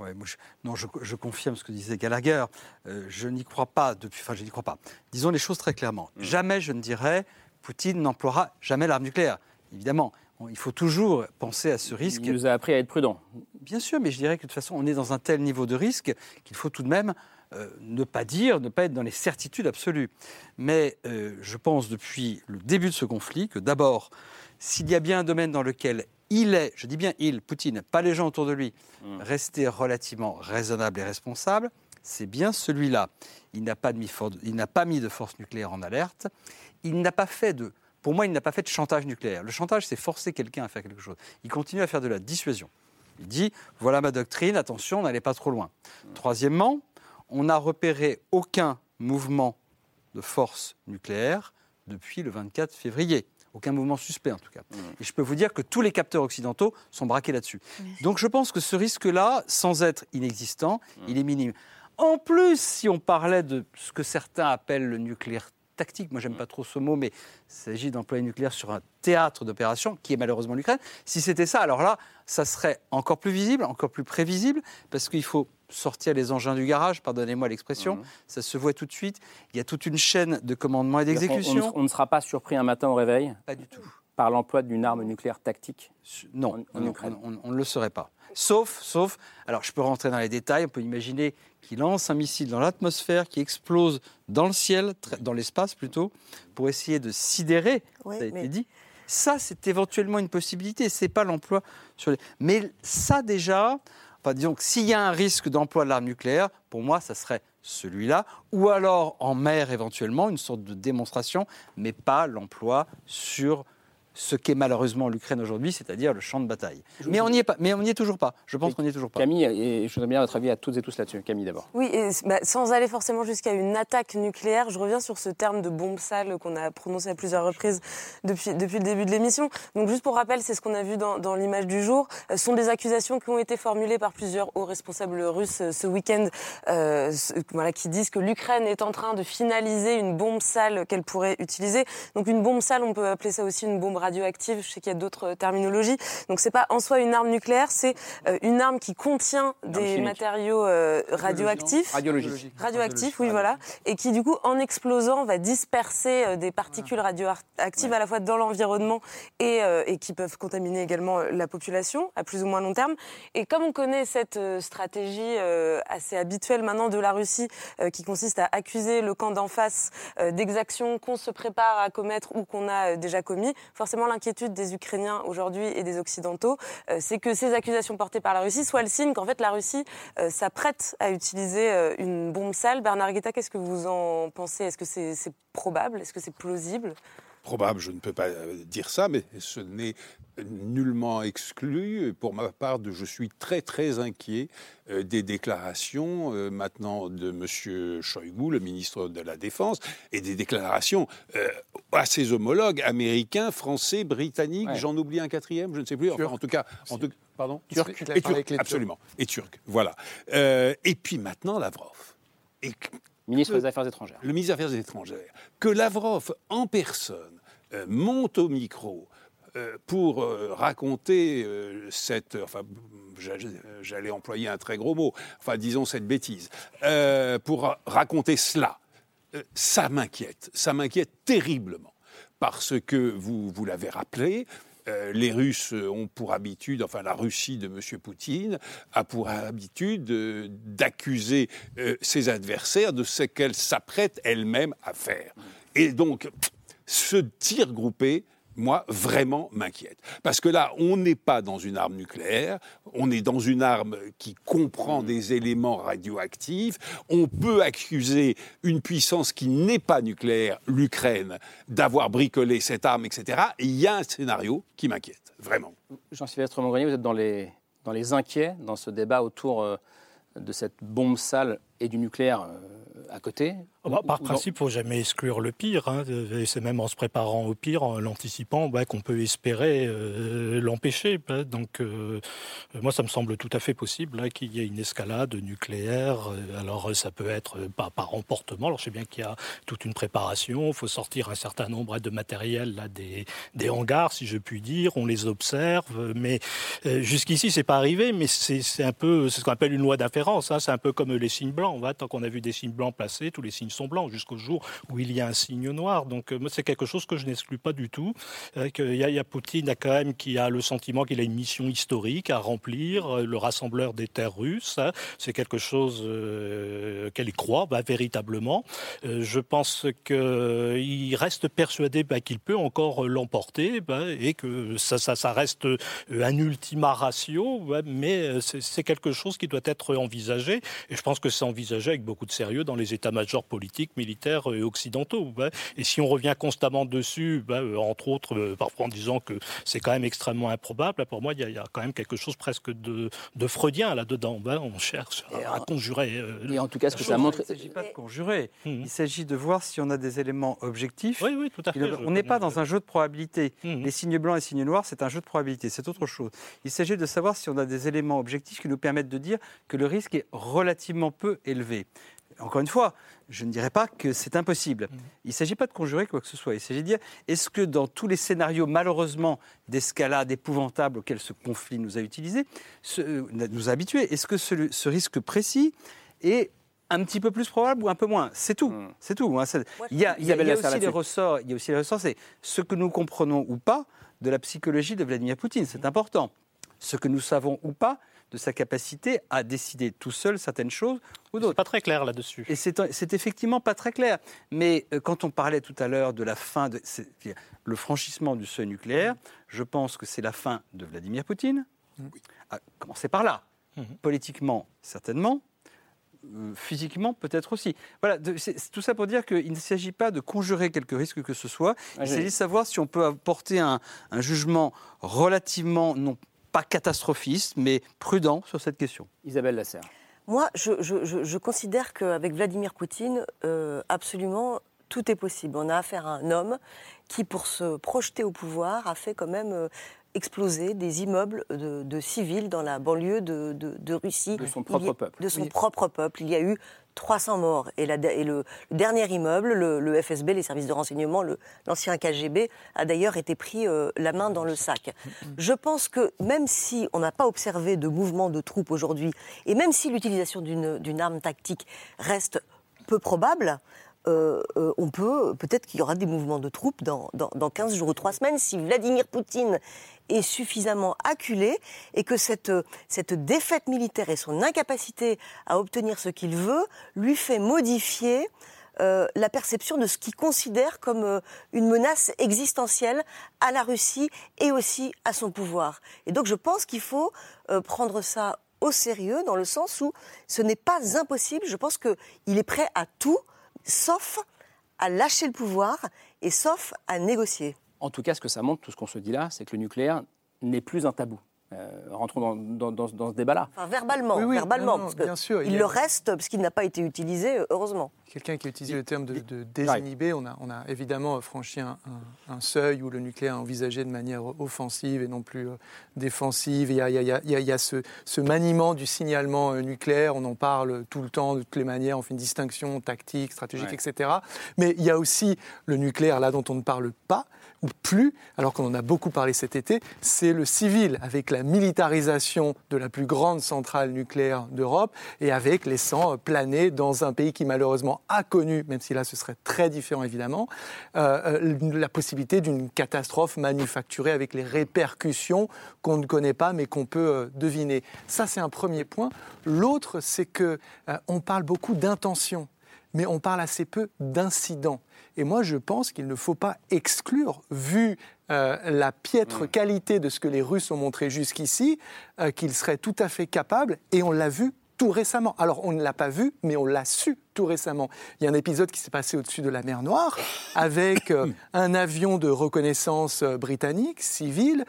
non, je, confirme ce que disait Gallagher. Euh, je n'y crois pas depuis. Enfin, je n'y crois pas. Disons les choses très clairement. Mmh. Jamais je ne dirais Poutine n'emploiera jamais l'arme nucléaire. Évidemment, il faut toujours penser à ce risque. Il nous a appris à être prudent. Bien sûr, mais je dirais que de toute façon, on est dans un tel niveau de risque qu'il faut tout de même ne pas dire, ne pas être dans les certitudes absolues. Mais je pense depuis le début de ce conflit que d'abord, s'il y a bien un domaine dans lequel il est, je dis bien il, Poutine, pas les gens autour de lui, mmh. resté relativement raisonnable et responsable, c'est bien celui-là. Il n'a pas, pas, mis de force nucléaire en alerte. Il n'a pas fait de. Pour moi, il n'a pas fait de chantage nucléaire. Le chantage, c'est forcer quelqu'un à faire quelque chose. Il continue à faire de la dissuasion. Il dit voilà ma doctrine, attention, n'allez pas trop loin. Troisièmement, on n'a repéré aucun mouvement de force nucléaire depuis le 24 février. Aucun mouvement suspect en tout cas. Mmh. Et je peux vous dire que tous les capteurs occidentaux sont braqués là-dessus. Donc je pense que ce risque-là, sans être inexistant, mmh. il est minime. En plus, si on parlait de ce que certains appellent le nucléaire tactique, moi j'aime pas trop ce mot, mais il s'agit d'employer nucléaire sur un théâtre d'opération, qui est malheureusement l'Ukraine. Si c'était ça, alors là, ça serait encore plus visible, encore plus prévisible, parce qu'il faut sortir les engins du garage, pardonnez-moi l'expression, mmh. ça se voit tout de suite. Il y a toute une chaîne de commandement et d'exécution. On, ne sera pas surpris un matin au réveil Pas du tout. Par l'emploi d'une arme nucléaire tactique Non, on, ne le saurait pas. Sauf, sauf, alors je peux rentrer dans les détails, on peut imaginer qu'il lance un missile dans l'atmosphère, qui explose dans le ciel, dans l'espace plutôt, pour essayer de sidérer, ça a été dit. Ça, c'est éventuellement une possibilité, c'est pas l'emploi sur les... Mais ça déjà, enfin disons que s'il y a un risque d'emploi de l'arme nucléaire, pour moi, ça serait celui-là, ou alors en mer éventuellement, une sorte de démonstration, mais pas l'emploi sur ce qu'est malheureusement l'Ukraine aujourd'hui, c'est-à-dire le champ de bataille. mais on n'y est pas, mais on n'y est toujours pas. Je pense qu'on n'y est toujours pas. Camille, et je voudrais bien votre avis à toutes et tous là-dessus. Camille d'abord. Oui, bah, sans aller forcément jusqu'à une attaque nucléaire, je reviens sur ce terme de bombe sale qu'on a prononcé à plusieurs reprises depuis, depuis le début de l'émission. Donc juste pour rappel, c'est ce qu'on a vu dans, dans l'image du jour. Ce sont des accusations qui ont été formulées par plusieurs hauts responsables russes euh, ce week-end, euh, voilà, qui disent que l'Ukraine est en train de finaliser une bombe sale qu'elle pourrait utiliser. Donc une bombe sale, on peut appeler ça aussi une bombe radioactive. Je sais qu'il y a d'autres euh, terminologies. Donc c'est pas en soi une arme nucléaire, c'est euh, une arme qui contient des matériaux euh, radioactifs, radioactifs, oui voilà, et qui du coup en explosant va disperser des particules radioactives à la fois dans l'environnement et, et, qui peuvent contaminer également la population à plus ou moins long terme. Et comme on connaît cette stratégie assez habituelle maintenant de la Russie, qui consiste à accuser le camp d'en face d'exactions qu'on se prépare à commettre ou qu'on a déjà commis, forcément l'inquiétude des Ukrainiens aujourd'hui et des Occidentaux, euh, c'est que ces accusations portées par la Russie soient le signe qu'en fait la Russie euh, s'apprête à utiliser euh, une bombe sale. Bernard Guetta, qu'est-ce que vous en pensez? Est-ce que c'est probable? Est-ce que c'est plausible? Probable, je ne peux pas dire ça, mais ce n'est nullement exclu. Pour ma part, je suis très très inquiet euh, des déclarations euh, maintenant de M. Shoigu, le ministre de la Défense, et des déclarations euh, à ses homologues américains, français, britanniques. J'en oublie un quatrième, je ne sais plus. Enfin, en tout cas, en tout, pardon, turc, et turc, absolument, et turc. Voilà. et puis maintenant, Lavrov. Et ministre des Affaires étrangères. Le ministre des Affaires étrangères. Que Lavrov en personne monte au micro euh, pour euh, raconter euh, cette, enfin, j'allais employer un très gros mot, enfin, disons cette bêtise, pour raconter cela, ça m'inquiète, ça m'inquiète terriblement, parce que vous, vous l'avez rappelé, les Russes ont pour habitude, enfin la Russie de M. Poutine a pour habitude d'accuser ses adversaires de ce qu'elle s'apprête elle-même à faire. Et donc, ce tir groupé, moi, vraiment m'inquiète. Parce que là, on n'est pas dans une arme nucléaire, on est dans une arme qui comprend des éléments radioactifs. On peut accuser une puissance qui n'est pas nucléaire, l'Ukraine, d'avoir bricolé cette arme, etc. Et il y a un scénario qui m'inquiète, vraiment. Jean-Sylvestre Mongrenier, vous êtes dans les, dans les inquiets dans ce débat autour euh, de cette bombe sale et du nucléaire euh, à côté bah, par principe, il ne faut jamais exclure le pire. Hein. c'est même en se préparant au pire, en l'anticipant, bah, qu'on peut espérer euh, l'empêcher. Bah. Donc, euh, moi, ça me semble tout à fait possible hein, qu'il y ait une escalade nucléaire. Euh, alors, ça peut être pas par emportement. Alors, je sais bien qu'il y a toute une préparation. Il faut sortir un certain nombre de matériel là, des, des hangars, si je puis dire. On les observe. Mais jusqu'ici, c'est pas arrivé. Mais c'est un peu, ce qu'on appelle une loi d'inférence. Hein. C'est un peu comme les signes blancs. Tant qu'on a vu des signes blancs placés, tous les signes sont blancs jusqu'au jour où il y a un signe noir. Donc c'est quelque chose que je n'exclus pas du tout. il, y a, Poutine a quand même qui a le sentiment qu'il a une mission historique à remplir, le rassembleur des terres russes. Hein. c'est quelque chose qu'elle y croit bah, véritablement. je pense qu'il reste persuadé bah, qu'il peut encore l'emporter bah, et que ça, ça reste un ultima ratio, mais c'est quelque chose qui doit être envisagé. Et je pense que c'est envisagé avec beaucoup de sérieux dans les états-majors politiques, militaires et occidentaux. Et si on revient constamment dessus, euh, entre autres, euh, parfois en disant que c'est quand même extrêmement improbable, pour moi, il y, a quand même quelque chose presque de, freudien là-dedans. On cherche à, conjurer. Euh, et en tout cas, ce que ça montre. Il ne s'agit pas de conjurer. Mmh. Il s'agit de voir si on a des éléments objectifs. Oui, oui, tout à fait. On n'est pas dans un jeu de probabilité. Mmh. Les signes blancs et signes noirs, c'est un jeu de probabilité. C'est autre chose. Il s'agit de savoir si on a des éléments objectifs qui nous permettent de dire que le risque est relativement peu élevé. Encore une fois, je ne dirais pas que c'est impossible. Mmh. Il ne s'agit pas de conjurer quoi que ce soit. Il s'agit de dire est-ce que dans tous les scénarios, malheureusement, d'escalade épouvantable auxquels ce conflit nous a utilisés, euh, nous a habitués, est-ce que ce, risque précis est un petit peu plus probable ou un peu moins? C'est tout. Mmh. C'est tout. Hein. Il y a, il y a, aussi les ressorts. Il y a aussi les ressorts. C'est ce que nous comprenons ou pas de la psychologie de Vladimir Poutine. C'est important. Ce que nous savons ou pas de sa capacité à décider tout seul certaines choses ou d'autres. pas très clair là-dessus. Et c'est effectivement pas très clair. Mais euh, quand on parlait tout à l'heure de la fin, de, le franchissement du seuil nucléaire, je pense que c'est la fin de Vladimir Poutine. Oui. À commencer par là. Mhm. Politiquement, certainement. Euh, physiquement, peut-être aussi. Voilà, c'est tout ça pour dire qu'il ne s'agit pas de conjurer quelque risque que ce soit. Il s'agit de savoir si on peut apporter un, un jugement relativement, non pas catastrophiste, mais prudent sur cette question. Isabelle Lasserre. Moi, je, considère qu'avec Vladimir Poutine, euh, absolument, tout est possible. On a affaire à un homme qui, pour se projeter au pouvoir, a fait quand même exploser des immeubles de, civils dans la banlieue de, Russie. De son propre peuple. De son propre peuple. Il y a eu 300 morts. Et, le, dernier immeuble, le, FSB, les services de renseignement, l'ancien KGB, a d'ailleurs été pris euh, la main dans le sac. Je pense que même si on n'a pas observé de mouvement de troupes aujourd'hui, et même si l'utilisation d'une arme tactique reste peu probable, euh, euh, on peut, peut-être qu'il y aura des mouvements de troupes dans, dans, 15 jours ou 3 semaines si Vladimir Poutine est suffisamment acculé et que cette, cette défaite militaire et son incapacité à obtenir ce qu'il veut lui fait modifier euh, la perception de ce qu'il considère comme une menace existentielle à la Russie et aussi à son pouvoir. Et donc je pense qu'il faut prendre ça au sérieux dans le sens où ce n'est pas impossible. Je pense qu'il est prêt à tout sauf à lâcher le pouvoir et sauf à négocier. En tout cas, ce que ça montre, tout ce qu'on se dit là, c'est que le nucléaire n'est plus un tabou. Euh, rentrons dans, ce débat-là. Enfin, verbalement, verbalement, parce bien sûr, il, le reste, parce qu'il n'a pas été utilisé, heureusement. Quelqu'un qui a utilisé le terme de, désinhiber, on a, on a évidemment franchi un, seuil où le nucléaire est envisagé de manière offensive et non plus euh, défensive. Il y a, il y a, ce, maniement du signalement euh, nucléaire, on en parle tout le temps, de toutes les manières, on fait une distinction tactique, stratégique, etc. Mais il y a aussi le nucléaire, là, dont on ne parle pas, ou plus, alors qu'on en a beaucoup parlé cet été, c'est le civil, avec la militarisation de la plus grande centrale nucléaire d'Europe et avec laissant planer dans un pays qui malheureusement a connu, même si là ce serait très différent évidemment, euh, euh, la possibilité d'une catastrophe manufacturée avec les répercussions qu'on ne connaît pas mais qu'on peut euh, deviner. Ça c'est un premier point. L'autre c'est que parle beaucoup d'intention, mais on parle assez peu d'incidents. Et moi, je pense qu'il ne faut pas exclure, vu euh, la piètre mm. qualité de ce que les Russes ont montré jusqu'ici, euh, qu'ils seraient tout à fait capables, et on l'a vu tout récemment. Alors, on ne l'a pas vu, mais on l'a su tout récemment. Il y a un épisode qui s'est passé au-dessus de la mer Noire avec euh, un avion de reconnaissance britannique, civil,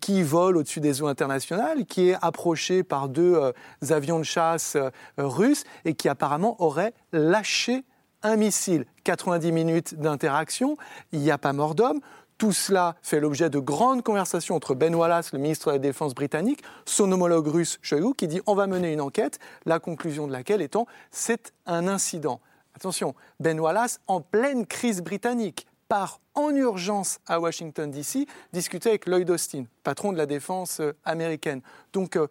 qui vole au-dessus des eaux internationales, qui est approché par deux avions de chasse russes et qui apparemment aurait lâché un missile, 90 minutes d'interaction, il n'y a pas mort d'homme. Tout cela fait l'objet de grandes conversations entre Ben Wallace, le ministre de la Défense britannique, son homologue russe Shoigu, qui dit on va mener une enquête, la conclusion de laquelle étant c'est un incident. Attention, Ben Wallace en pleine crise britannique, part en urgence à Washington, D.C., discuter avec Lloyd Austin, patron de la défense euh, américaine. Donc, euh,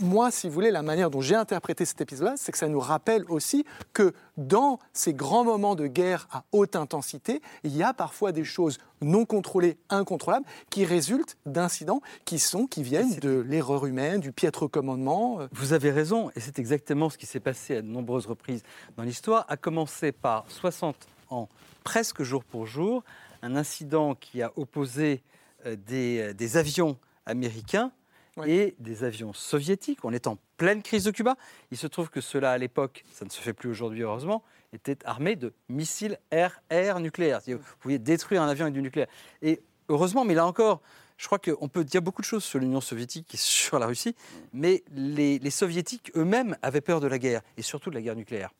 moi, si vous voulez, la manière dont j'ai interprété cet épisode-là, c'est que ça nous rappelle aussi que dans ces grands moments de guerre à haute intensité, il y a parfois des choses non contrôlées, incontrôlables, qui résultent d'incidents qui sont, qui viennent de l'erreur humaine, du piètre commandement. Euh. Vous avez raison, et c'est exactement ce qui s'est passé à de nombreuses reprises dans l'histoire, à commencer par 60 ans, presque jour pour jour, un incident qui a opposé euh, euh, des, avions américains et des avions soviétiques. On est en pleine crise de Cuba. Il se trouve que cela, à l'époque, ça ne se fait plus aujourd'hui heureusement, était armé de missiles air-air nucléaires. Vous pouviez détruire un avion avec du nucléaire. Et heureusement, mais là encore, je crois qu'on peut dire beaucoup de choses sur l'Union soviétique et sur la Russie, mais les, les soviétiques eux-mêmes avaient peur de la guerre, et surtout de la guerre nucléaire.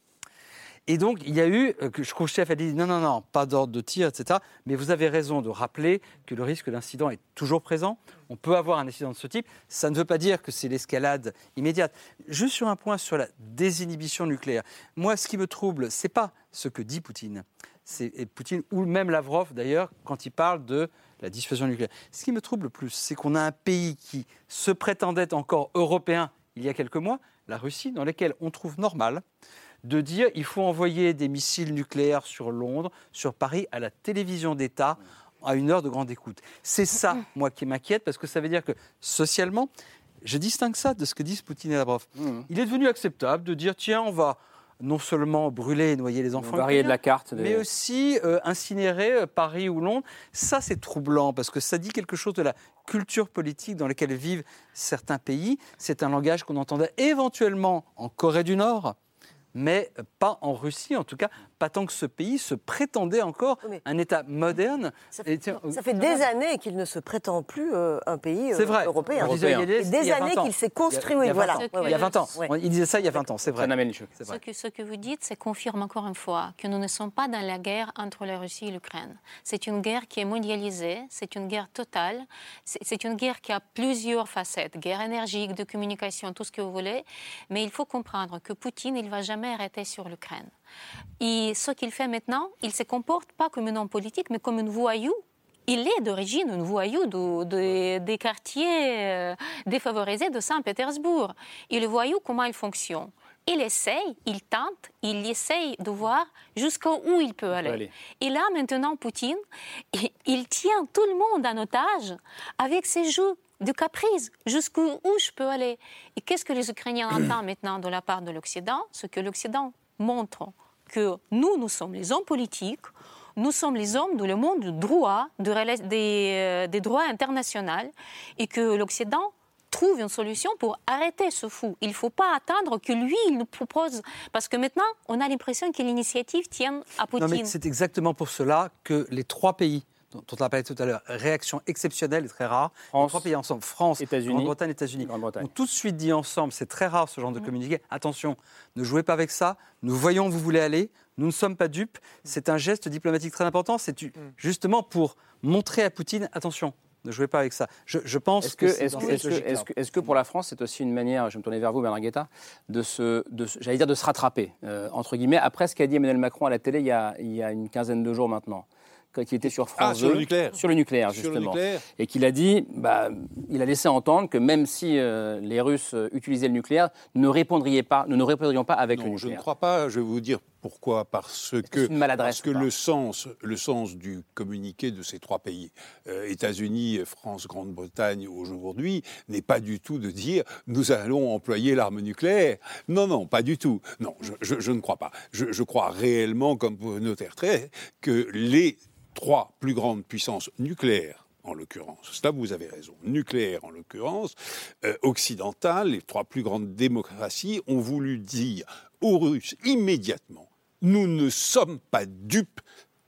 Et donc, il y a eu, euh, que a dit non, non, non, pas d'ordre de tir, etc. Mais vous avez raison de rappeler que le risque d'incident est toujours présent. On peut avoir un incident de ce type. Ça ne veut pas dire que c'est l'escalade immédiate. Juste sur un point sur la désinhibition nucléaire. Moi, ce qui me trouble, c'est pas ce que dit Poutine. C'est Poutine ou même Lavrov d'ailleurs quand il parle de la dissuasion nucléaire. Ce qui me trouble le plus, c'est qu'on a un pays qui se prétendait encore européen il y a quelques mois, la Russie, dans lequel on trouve normal de dire il faut envoyer des missiles nucléaires sur Londres, sur Paris, à la télévision d'État à une heure de grande écoute. C'est ça, moi, qui m'inquiète, parce que ça veut dire que socialement, je distingue ça de ce que disent Poutine et Lavrov. Mmh. Il est devenu acceptable de dire tiens, on va non seulement brûler et noyer les enfants, varier de la carte, mais aussi euh, incinérer euh, Paris ou Londres. Ça, c'est troublant parce que ça dit quelque chose de la culture politique dans laquelle vivent certains pays. C'est un langage qu'on entendait éventuellement en Corée du Nord, mais pas en Russie, en tout cas, pas tant que ce pays se prétendait encore un État moderne. Ça fait, des années qu'il ne se prétend plus euh, un pays euh, vrai. européen. européen. Il des années qu'il s'est construit. Il y a, voilà. il y a 20 ans. Il disait ça il y a 20 ans, c'est vrai. Ce que, ce que vous dites, ça confirme encore une fois que nous ne sommes pas dans la guerre entre la Russie et l'Ukraine. C'est une guerre qui est mondialisée, c'est une guerre totale, c'est une guerre qui a plusieurs facettes, guerre énergique, de communication, tout ce que vous voulez. Mais il faut comprendre que Poutine, il ne va jamais arrêter sur l'Ukraine. Et ce qu'il fait maintenant, il ne se comporte pas comme un homme politique, mais comme un voyou il est d'origine un voyou des quartiers euh, défavorisés de Saint-Pétersbourg. Et le voyou, comment il fonctionne? Il essaye, il tente, il essaye de voir jusqu'où il peut aller. Et là, maintenant, Poutine, il, tient tout le monde en otage avec ses jeux de caprice, jusqu'où je peux aller? Et qu'est-ce que les Ukrainiens [CLEARS THROAT] entendent maintenant de la part de l'Occident? Ce que l'Occident montre que nous, nous sommes les hommes politiques, nous sommes les hommes de le monde du droit, des, des droits internationaux, et que l'Occident trouve une solution pour arrêter ce fou. Il ne faut pas attendre que lui, il nous propose. Parce que maintenant, on a l'impression que l'initiative tient à Poutine. Non, mais c'est exactement pour cela que les trois pays dont on a parlé tout à l'heure, réaction exceptionnelle et très rare. les trois pays ensemble, France, Grande-Bretagne, États-Unis, ont tout de suite dit ensemble, c'est très rare ce genre de mm. communiqué, attention, ne jouez pas avec ça, nous voyons où vous voulez aller, nous ne sommes pas dupes, c'est un geste diplomatique très important, c'est mm. justement pour montrer à Poutine, attention, ne jouez pas avec ça. Je, pense est-ce que, est-ce que, est-ce que, pour la France, c'est aussi une manière, je vais me tourner vers vous, Bernard Guetta, de se, de, j'allais dire de se rattraper, euh, entre guillemets, après ce qu'a dit Emmanuel Macron à la télé il y a, il y a une quinzaine de jours maintenant qui était sur France ah, sur le nucléaire. Sur le nucléaire, justement. Et qu'il a dit, bah, il a laissé entendre que même si euh, les Russes euh, utilisaient le nucléaire, ne répondriez pas, nous ne répondrions pas avec le nucléaire. Je ne crois pas, je vais vous dire pourquoi Parce que, parce que le, sens, le sens du communiqué de ces trois pays, euh, États-Unis, France, Grande-Bretagne aujourd'hui, n'est pas du tout de dire nous allons employer l'arme nucléaire. Non, non, pas du tout. Non, je, je, ne crois pas. Je, je, crois réellement, comme pour notaire très, que les trois plus grandes puissances nucléaires en l'occurrence. Ça, vous avez raison. Nucléaire, en l'occurrence, euh, occidentale, les trois plus grandes démocraties ont voulu dire aux Russes immédiatement nous ne sommes pas dupes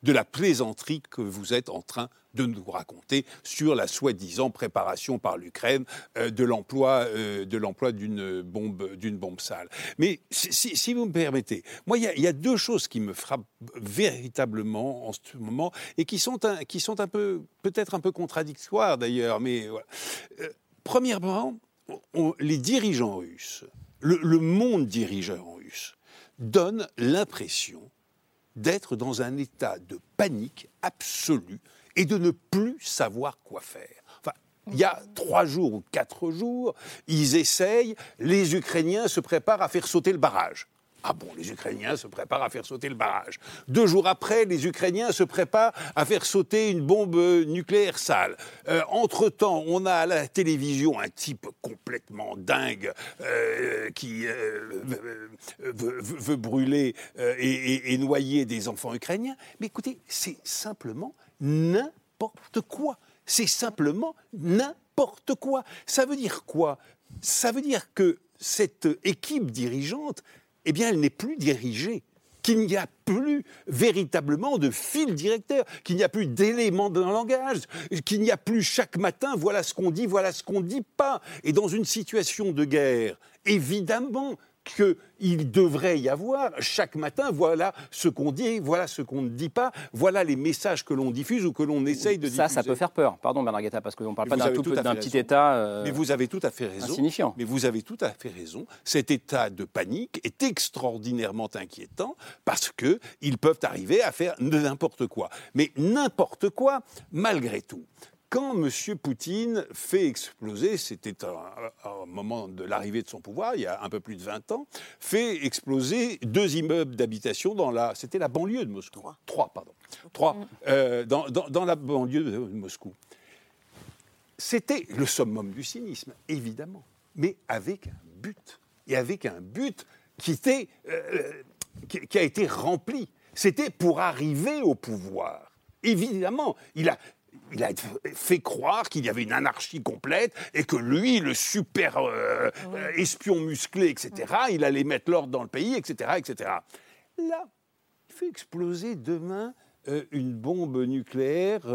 de la plaisanterie que vous êtes en train de nous raconter sur la soi-disant préparation par l'Ukraine euh, de l'emploi euh, de l'emploi d'une bombe d'une bombe sale. Mais si, vous me permettez, moi il y, a deux choses qui me frappent véritablement en ce moment et qui sont qui sont un peu peut-être un peu contradictoires d'ailleurs, mais. Euh, premièrement, les dirigeants russes, le monde dirigeant russe donne l'impression d'être dans un état de panique absolue et de ne plus savoir quoi faire. Enfin, il y a trois jours ou quatre jours, ils essayent, les Ukrainiens se préparent à faire sauter le barrage. Ah bon, les Ukrainiens se préparent à faire sauter le barrage. Deux jours après, les Ukrainiens se préparent à faire sauter une bombe nucléaire sale. Euh, entre-temps, on a à la télévision un type complètement dingue euh, qui euh, veut, brûler et, et noyer des enfants ukrainiens. Mais écoutez, c'est simplement n'importe quoi. C'est simplement n'importe quoi. Ça veut dire quoi? Ça veut dire que cette équipe dirigeante eh bien, elle n'est plus dirigée qu'il n'y a plus véritablement de fil directeur, qu'il n'y a plus d'éléments de langage, qu'il n'y a plus chaque matin, voilà ce qu'on dit, voilà ce qu'on ne dit pas. Et dans une situation de guerre, évidemment qu'il devrait y avoir chaque matin, voilà ce qu'on dit, voilà ce qu'on ne dit pas, voilà les messages que l'on diffuse ou que l'on essaye de diffuser. Ça, ça peut faire peur. Pardon, Bernard Guetta, parce qu'on ne parle pas d'un petit État euh, Mais vous avez tout à fait raison. Insignifiant. Mais vous avez tout à fait raison. Cet état de panique est extraordinairement inquiétant parce qu'ils peuvent arriver à faire n'importe quoi. Mais n'importe quoi, malgré tout quand M. Poutine fait exploser, c'était un, moment de l'arrivée de son pouvoir, il y a un peu plus de 20 ans, fait exploser deux immeubles d'habitation dans la, c'était la banlieue de Moscou. Trois. pardon. Trois, euh, dans, dans, la banlieue de Moscou. C'était le summum du cynisme, évidemment, mais avec un but. Et avec un but qui, était, euh, qui, qui a été rempli. C'était pour arriver au pouvoir. Évidemment, il a, il a fait croire qu'il y avait une anarchie complète et que lui, le super euh, euh, espion musclé, etc., il allait mettre l'ordre dans le pays, etc., etc. Là, il fait exploser demain euh, une bombe nucléaire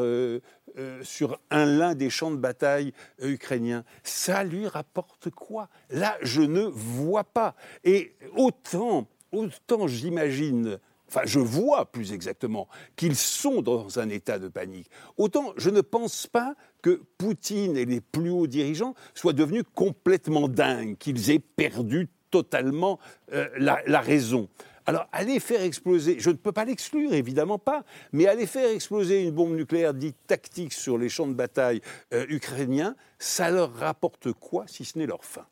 sur un l'un des champs de bataille ukrainiens. Ça lui rapporte quoi? Là, je ne vois pas. Et autant, autant j'imagine enfin je vois plus exactement, qu'ils sont dans un état de panique. Autant je ne pense pas que Poutine et les plus hauts dirigeants soient devenus complètement dingues, qu'ils aient perdu totalement euh, la, raison. Alors, aller faire exploser, je ne peux pas l'exclure, évidemment pas, mais aller faire exploser une bombe nucléaire dite tactique sur les champs de bataille euh, ukrainiens, ça leur rapporte quoi si ce n'est leur fin?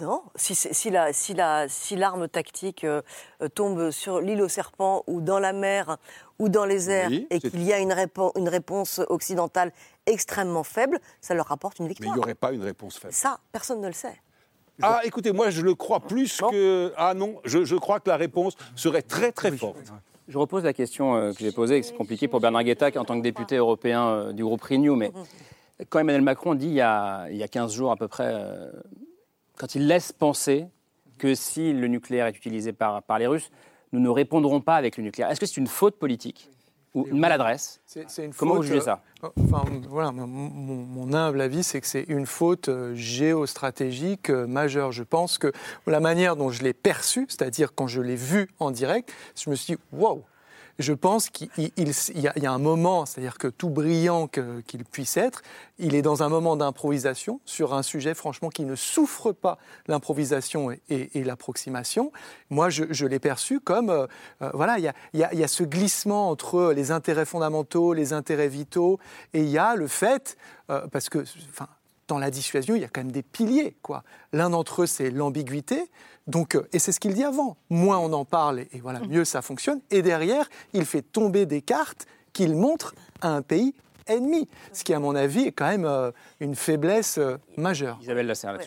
Non, si, si l'arme si si tactique euh, euh, tombe sur l'île aux serpents ou dans la mer ou dans les airs et qu'il y a une, une, réponse occidentale extrêmement faible, ça leur rapporte une victoire. Mais il n'y aurait pas une réponse faible. Ça, personne ne le sait. Ah, écoutez, moi je le crois plus que. Ah non, je, crois que la réponse serait très très forte. Je repose la question euh, que j'ai posée, c'est compliqué pour Bernard Guetta en tant que député européen du groupe Renew, mais quand Emmanuel Macron dit il y a, il y a 15 jours à peu près quand il laisse penser que si le nucléaire est utilisé par, par les Russes, nous ne répondrons pas avec le nucléaire. Est-ce que c'est une faute politique ou une maladresse? Comment vous jugez ça? euh, enfin, voilà, mon, humble avis, c'est que c'est une faute euh, géostratégique euh, majeure. Je pense que la manière dont je l'ai perçu, c'est-à-dire quand je l'ai vu en direct, je me suis dit, waouh je pense qu'il y, a un moment, c'est-à-dire que tout brillant qu'il puisse être, il est dans un moment d'improvisation sur un sujet, franchement, qui ne souffre pas l'improvisation et, l'approximation. Moi, je, l'ai perçu comme, euh, euh, voilà, il y, a, ce glissement entre les intérêts fondamentaux, les intérêts vitaux, et il y a le fait, euh, parce que, enfin, dans la dissuasion, il y a quand même des piliers. quoi. L'un d'entre eux, c'est l'ambiguïté. Donc, euh, et c'est ce qu'il dit avant. Moins on en parle, et, voilà, mieux ça fonctionne. Et derrière, il fait tomber des cartes qu'il montre à un pays ennemi, ce qui, à mon avis, est quand même euh, une faiblesse euh, majeure. Isabelle Lasserre,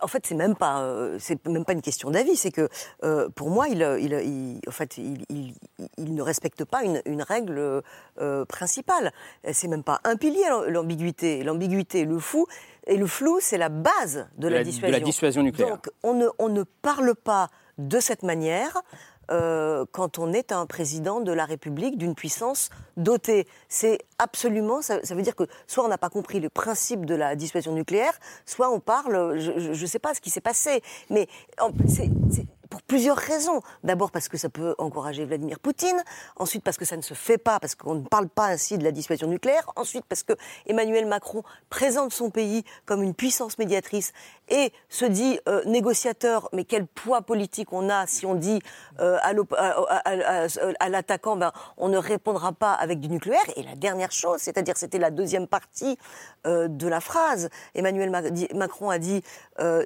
En fait, c'est même pas, c'est même pas une question d'avis. C'est que, pour moi, il, il, en fait, il, ne respecte pas une, une règle principale. C'est même pas un pilier l'ambiguïté. L'ambiguïté, le fou, et le flou, c'est la base de, la, dissuasion. De la dissuasion nucléaire. Donc, on ne, on ne parle pas de cette manière euh, quand on est un président de la République d'une puissance dotée. C'est absolument, ça, veut dire que soit on n'a pas compris le principe de la dissuasion nucléaire, soit on parle, je ne sais pas ce qui s'est passé, mais pour plusieurs raisons. D'abord parce que ça peut encourager Vladimir Poutine, ensuite parce que ça ne se fait pas, parce qu'on ne parle pas ainsi de la dissuasion nucléaire, ensuite parce que Emmanuel Macron présente son pays comme une puissance médiatrice et se dit euh, négociateur, mais quel poids politique on a si on dit euh, à l'attaquant, ben, on ne répondra pas avec du nucléaire. Et la dernière chose, c'est-à-dire c'était la deuxième partie euh, de la phrase, Emmanuel Macron a dit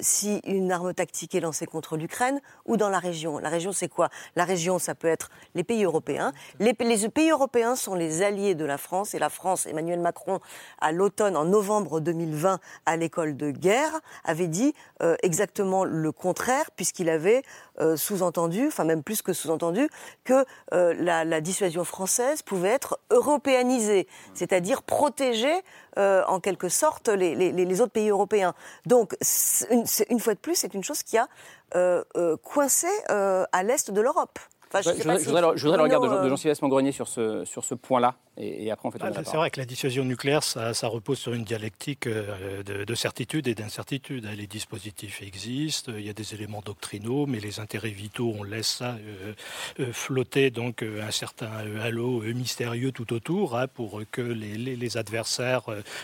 si une arme tactique est lancée contre l'Ukraine ou dans la région. La région, c'est quoi? La région, ça peut être les pays européens. Les, les pays européens sont les alliés de la France et la France, Emmanuel Macron, à l'automne, en novembre 2020, à l'école de guerre, avait dit euh, exactement le contraire, puisqu'il avait euh, sous-entendu, enfin même plus que sous-entendu, que euh, la, dissuasion française pouvait être européanisée, c'est-à-dire protéger en quelque sorte les, autres pays européens. Donc, une fois de plus, c'est une chose qui a coincé à l'est de l'Europe. Je, voudrais, le regard de, Jean-Sylvestre Mongrenier sur ce, sur ce point-là. Et, après, on fait ah, C'est vrai que la dissuasion nucléaire, ça, repose sur une dialectique euh, de, certitude et d'incertitude. Les dispositifs existent, il y a des éléments doctrinaux, mais les intérêts vitaux, on laisse ça euh, euh, flotter donc un certain halo mystérieux tout autour hein, pour que les, adversaires,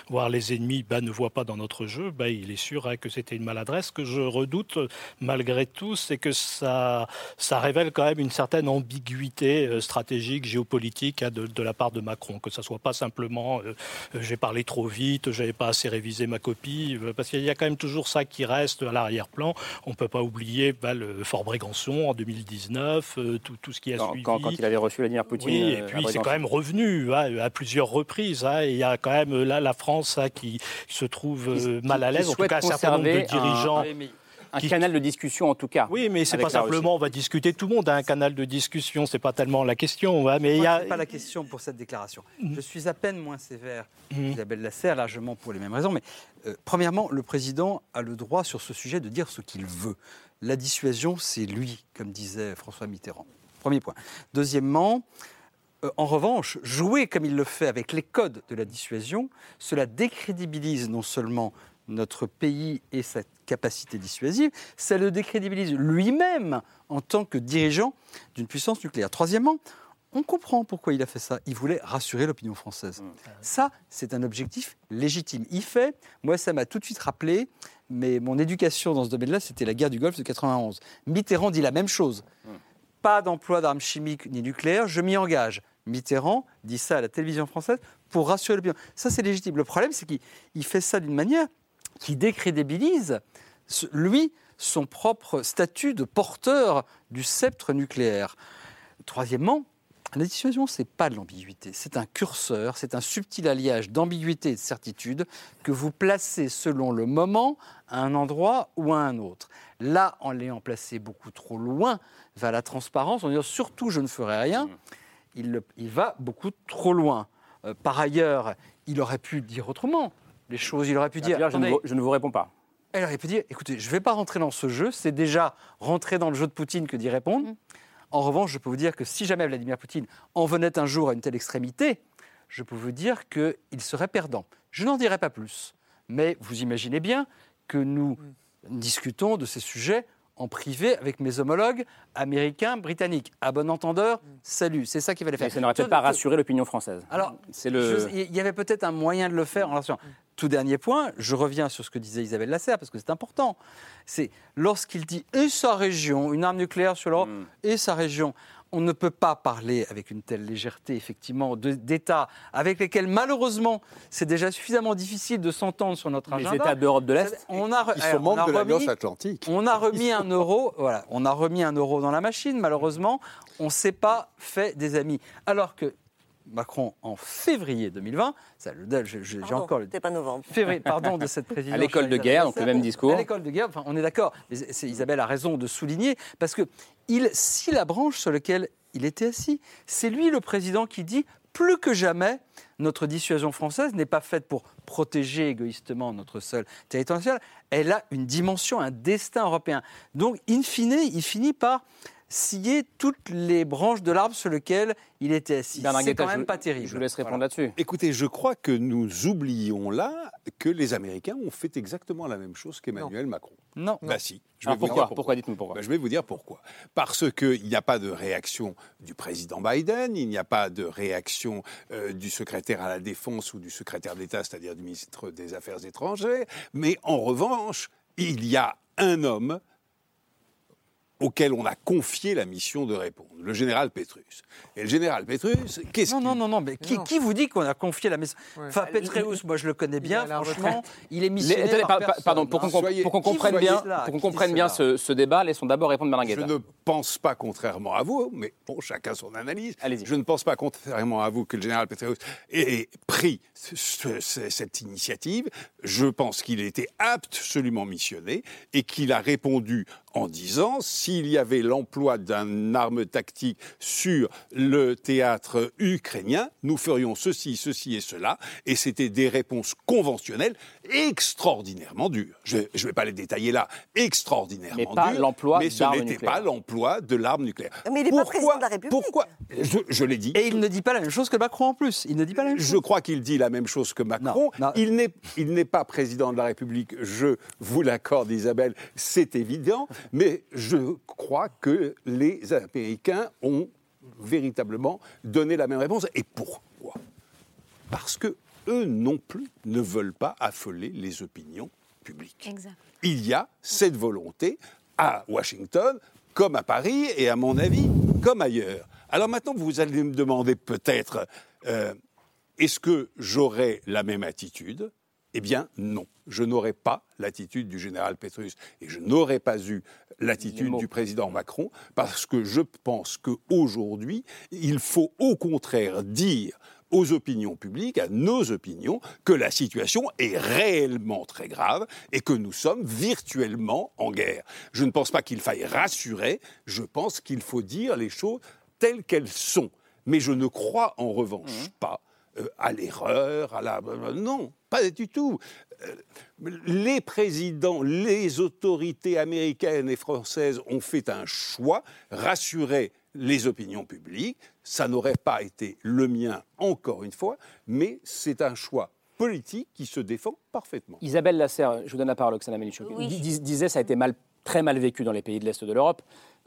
voire les ennemis, bah, ne voient pas dans notre jeu. Bah, il est sûr hein, que c'était une maladresse. Ce que je redoute, malgré tout, c'est que ça, ça révèle quand même une certaine ambiguïté stratégique, géopolitique hein, de, de la part de Macron que ce soit pas simplement euh, euh, j'ai parlé trop vite, j'avais pas assez révisé ma copie, euh, parce qu'il y a quand même toujours ça qui reste à l'arrière-plan. On peut pas oublier bah, le Fort Brégançon en 2019, tout, tout, ce qui a suivi. Quand, il avait reçu Vladimir Poutine. Oui, et puis c'est quand même revenu hein, à plusieurs reprises. Hein, il y a quand même là la France hein, qui se trouve mal à l'aise, en tout cas un certain nombre de dirigeants un canal de discussion en tout cas. Oui, mais c'est pas simplement on va discuter. Tout le monde a un canal de discussion. C'est pas tellement la question. mais il y a pas la question pour cette déclaration. Mm. Je suis à peine moins sévère. Mm. Isabelle Lasserre, largement pour les mêmes raisons. Mais euh, premièrement, le président a le droit sur ce sujet de dire ce qu'il veut. La dissuasion, c'est lui, comme disait François Mitterrand. Premier point. Deuxièmement. Euh, en revanche, jouer comme il le fait avec les codes de la dissuasion, cela décrédibilise non seulement notre pays et sa capacité dissuasive, ça le décrédibilise lui-même en tant que dirigeant d'une puissance nucléaire. Troisièmement, on comprend pourquoi il a fait ça. Il voulait rassurer l'opinion française. Mmh. Ça, c'est un objectif légitime. Il fait, moi, ça m'a tout de suite rappelé, mais mon éducation dans ce domaine-là, c'était la guerre du Golfe de 91. Mitterrand dit la même chose. Mmh. Pas d'emploi d'armes chimiques ni nucléaires, je m'y engage. Mitterrand dit ça à la télévision française pour rassurer l'opinion. Ça, c'est légitime. Le problème, c'est qu'il fait ça d'une manière qui décrédibilise, lui, son propre statut de porteur du sceptre nucléaire. Troisièmement, la dissuasion, ce n'est pas de l'ambiguïté, c'est un curseur, c'est un subtil alliage d'ambiguïté et de certitude que vous placez selon le moment à un endroit ou à un autre. Là, en l'ayant placé beaucoup trop loin vers la transparence, en disant surtout je ne ferai rien, il, il va beaucoup trop loin. Euh, par ailleurs, il aurait pu dire autrement les choses. Il aurait pu dire. je, ne vous, réponds pas. Elle aurait pu dire écoutez, je ne vais pas rentrer dans ce jeu, c'est déjà rentrer dans le jeu de Poutine que d'y répondre. Mm. En revanche, je peux vous dire que si jamais Vladimir Poutine en venait un jour à une telle extrémité, je peux vous dire qu'il serait perdant. Je n'en dirai pas plus. Mais vous imaginez bien que nous mm. discutons de ces sujets en privé avec mes homologues américains, britanniques. À bon entendeur, salut. C'est ça qui va les faire. ça n'aurait peut-être pas rassuré l'opinion française. Alors, il y avait peut-être un moyen de le faire en relation. Tout dernier point, je reviens sur ce que disait Isabelle Lasserre, parce que c'est important. C'est lorsqu'il dit et sa région, une arme nucléaire sur l'Europe, hmm. et sa région on ne peut pas parler avec une telle légèreté, effectivement, d'États avec lesquels, malheureusement, c'est déjà suffisamment difficile de s'entendre sur notre agenda. Les États d'Europe de l'Est, on a, ils sont membres de l'Alliance Atlantique. On a remis un euro, voilà, on a remis un euro dans la machine. Malheureusement, on ne s'est pas fait des amis. Alors que Macron en février 2020. Ça, j'ai encore le. pas novembre. Février, pardon, de cette [LAUGHS] présidence. À l'école de guerre, donc le même discours. À l'école de guerre, enfin, on est d'accord. Isabelle a raison de souligner parce que il, si la branche sur laquelle il était assis, c'est lui le président qui dit plus que jamais, notre dissuasion française n'est pas faite pour protéger égoïstement notre seul territoire national, elle a une dimension, un destin européen. Donc, in fine, il finit par scier toutes les branches de l'arbre sur lequel il était assis. C'est quand même pas terrible. Je vous laisse répondre là-dessus. Écoutez, je crois que nous oublions là que les Américains ont fait exactement la même chose qu'Emmanuel Macron. Non. Bah si. Je vais vous pourquoi, dire pourquoi. dites-nous pourquoi. Bah, je vais vous dire pourquoi. Parce qu'il n'y a pas de réaction du président Biden, il n'y a pas de réaction euh, du secrétaire à la défense ou du secrétaire d'État, c'est-à-dire du ministre des Affaires étrangères, mais en revanche, il y a un homme auquel on a confié la mission de répondre, le général Petrus. Et le général Petrus, qu'est-ce Non, non, non, non, mais qui, qui vous dit qu'on a confié la mission? Enfin, Petrus, moi je le connais bien, franchement, il est missionné Les- attendez, par pa- pa- personne, pardon, pour hein. qu'on comprenne bien, cela, pour qu'on comprenne bien ce, ce débat, laissons d'abord répondre Bernard Je ne pense pas, contrairement à vous, mais bon, chacun son analyse. Je ne pense pas, contrairement à vous, que le général Petraeus ait pris ce- ce- cette initiative. Je pense qu'il était absolument missionné et qu'il a répondu en disant s'il y avait l'emploi d'une arme tactique sur le théâtre ukrainien, nous ferions ceci, ceci et cela. Et c'était des réponses conventionnelles extraordinairement dures. Je ne vais pas les détailler là, extraordinairement Mais pas dures, l'emploi Mais ce n'était pas l'emploi de l'arme nucléaire. Mais il n'est pas président de la République. Pourquoi Je, je l'ai dit. Et il ne dit pas la même chose que Macron en plus. Il ne dit pas la même chose. Je crois qu'il dit la même chose que Macron. Il n'est, il n'est pas président de la République, je vous l'accorde Isabelle, c'est évident, mais je crois que les Américains ont véritablement donné la même réponse. Et pourquoi? Parce que eux non plus ne veulent pas affoler les opinions publiques. Exact. Il y a cette volonté à Washington, comme à Paris, et à mon avis, comme ailleurs. Alors maintenant, vous allez me demander peut-être, euh, est-ce que j'aurai la même attitude? Eh bien, non. Je n'aurai pas l'attitude du général Petrus et je n'aurai pas eu l'attitude du président Macron parce que je pense qu'aujourd'hui, il faut au contraire dire aux opinions publiques, à nos opinions, que la situation est réellement très grave et que nous sommes virtuellement en guerre. Je ne pense pas qu'il faille rassurer, je pense qu'il faut dire les choses telles qu'elles sont. Mais je ne crois en revanche pas euh, à l'erreur, à la... Non, pas du tout. Euh, Les présidents, les autorités américaines et françaises ont fait un choix, rassurer les opinions publiques. Ça n'aurait pas été le mien, encore une fois, mais c'est un choix politique qui se défend parfaitement. Isabelle Lasserre, je vous donne la parole, Oksana Menichuk, Oui. dis- disait ça a été mal, très mal vécu dans les pays de l'Est de l'Europe.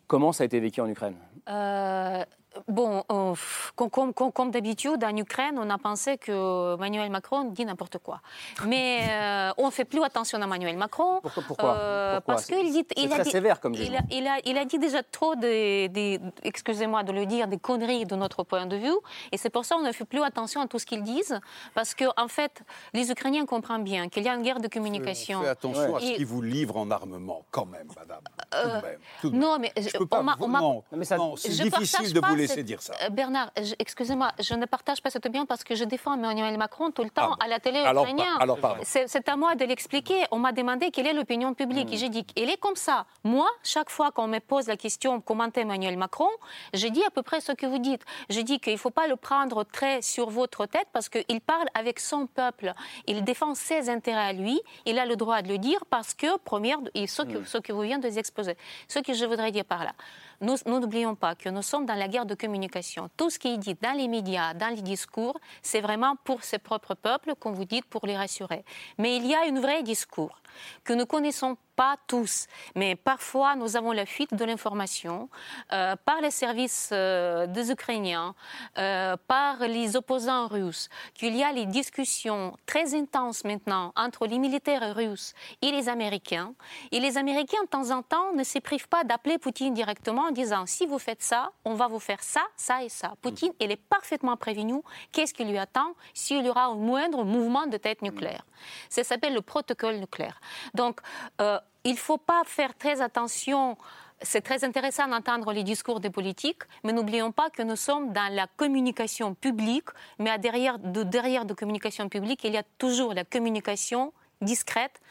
Comment ça a été vécu en Ukraine? Euh, bon, euh, comme, comme- comme- comme d'habitude, en Ukraine, on a pensé que Emmanuel Macron dit n'importe quoi. Mais euh, on ne fait plus attention à Emmanuel Macron. Pourquoi, pourquoi Euh, Pourquoi Parce qu'il dit. c'est il a très dit- sévère comme il a, il, a, il a dit déjà trop de, de- excusez-moi de le dire, des conneries de notre point de vue. Et c'est pour ça qu'on ne fait plus attention à tout ce qu'ils disent. Parce qu'en en fait, les Ukrainiens comprennent bien qu'il y a une guerre de communication. Faites attention à ce qu'ils vous livrent en armement, quand même, madame. Tout de même, tout de même. non, mais Je peux pas on vous- on non, mais ça- non, c'est difficile de pas vous laisser cette- dire ça. Euh, Bernard, excusez-moi, je ne partage pas cette opinion parce que je défends Emmanuel Macron tout le temps Ah, à la télé alors, ukrainienne. pa- alors, pardon. C'est à moi de l'expliquer. On m'a demandé quelle est l'opinion publique. Hmm. Et j'ai dit qu'elle est comme ça. Moi, chaque fois qu'on me pose la question commenter Emmanuel Macron, je dis à peu près ce que vous dites. Je dis qu'il ne faut pas le prendre très sur votre tête parce qu'il parle avec son peuple. Il défend ses intérêts à lui. Il a le droit de le dire parce que, première, et ce que, ce que vous venez de exposer, ce que je voudrais dire par là, nous n'oublions pas que nous sommes dans la guerre de communication. Tout ce qui est dit dans les médias, dans les discours, c'est vraiment pour ses propres peuples, comme vous dites, pour les rassurer. Mais il y a un vrai discours que nous connaissons tous, mais parfois nous avons la fuite de l'information euh, par les services euh, des Ukrainiens, euh, par les opposants russes, qu'il y a les discussions très intenses maintenant entre les militaires russes et les Américains. Et les Américains, de temps en temps, ne se privent pas d'appeler Poutine directement en disant si vous faites ça, on va vous faire ça, ça et ça. Poutine, il est parfaitement prévenu qu'est-ce qui lui attend s'il y aura un moindre mouvement de tête nucléaire? Ça s'appelle le protocole nucléaire. Donc, euh, il ne faut pas faire très attention. C'est très intéressant d'entendre les discours des politiques, mais n'oublions pas que nous sommes dans la communication publique, mais à derrière de, derrière de communication publique, il y a toujours la communication discrète,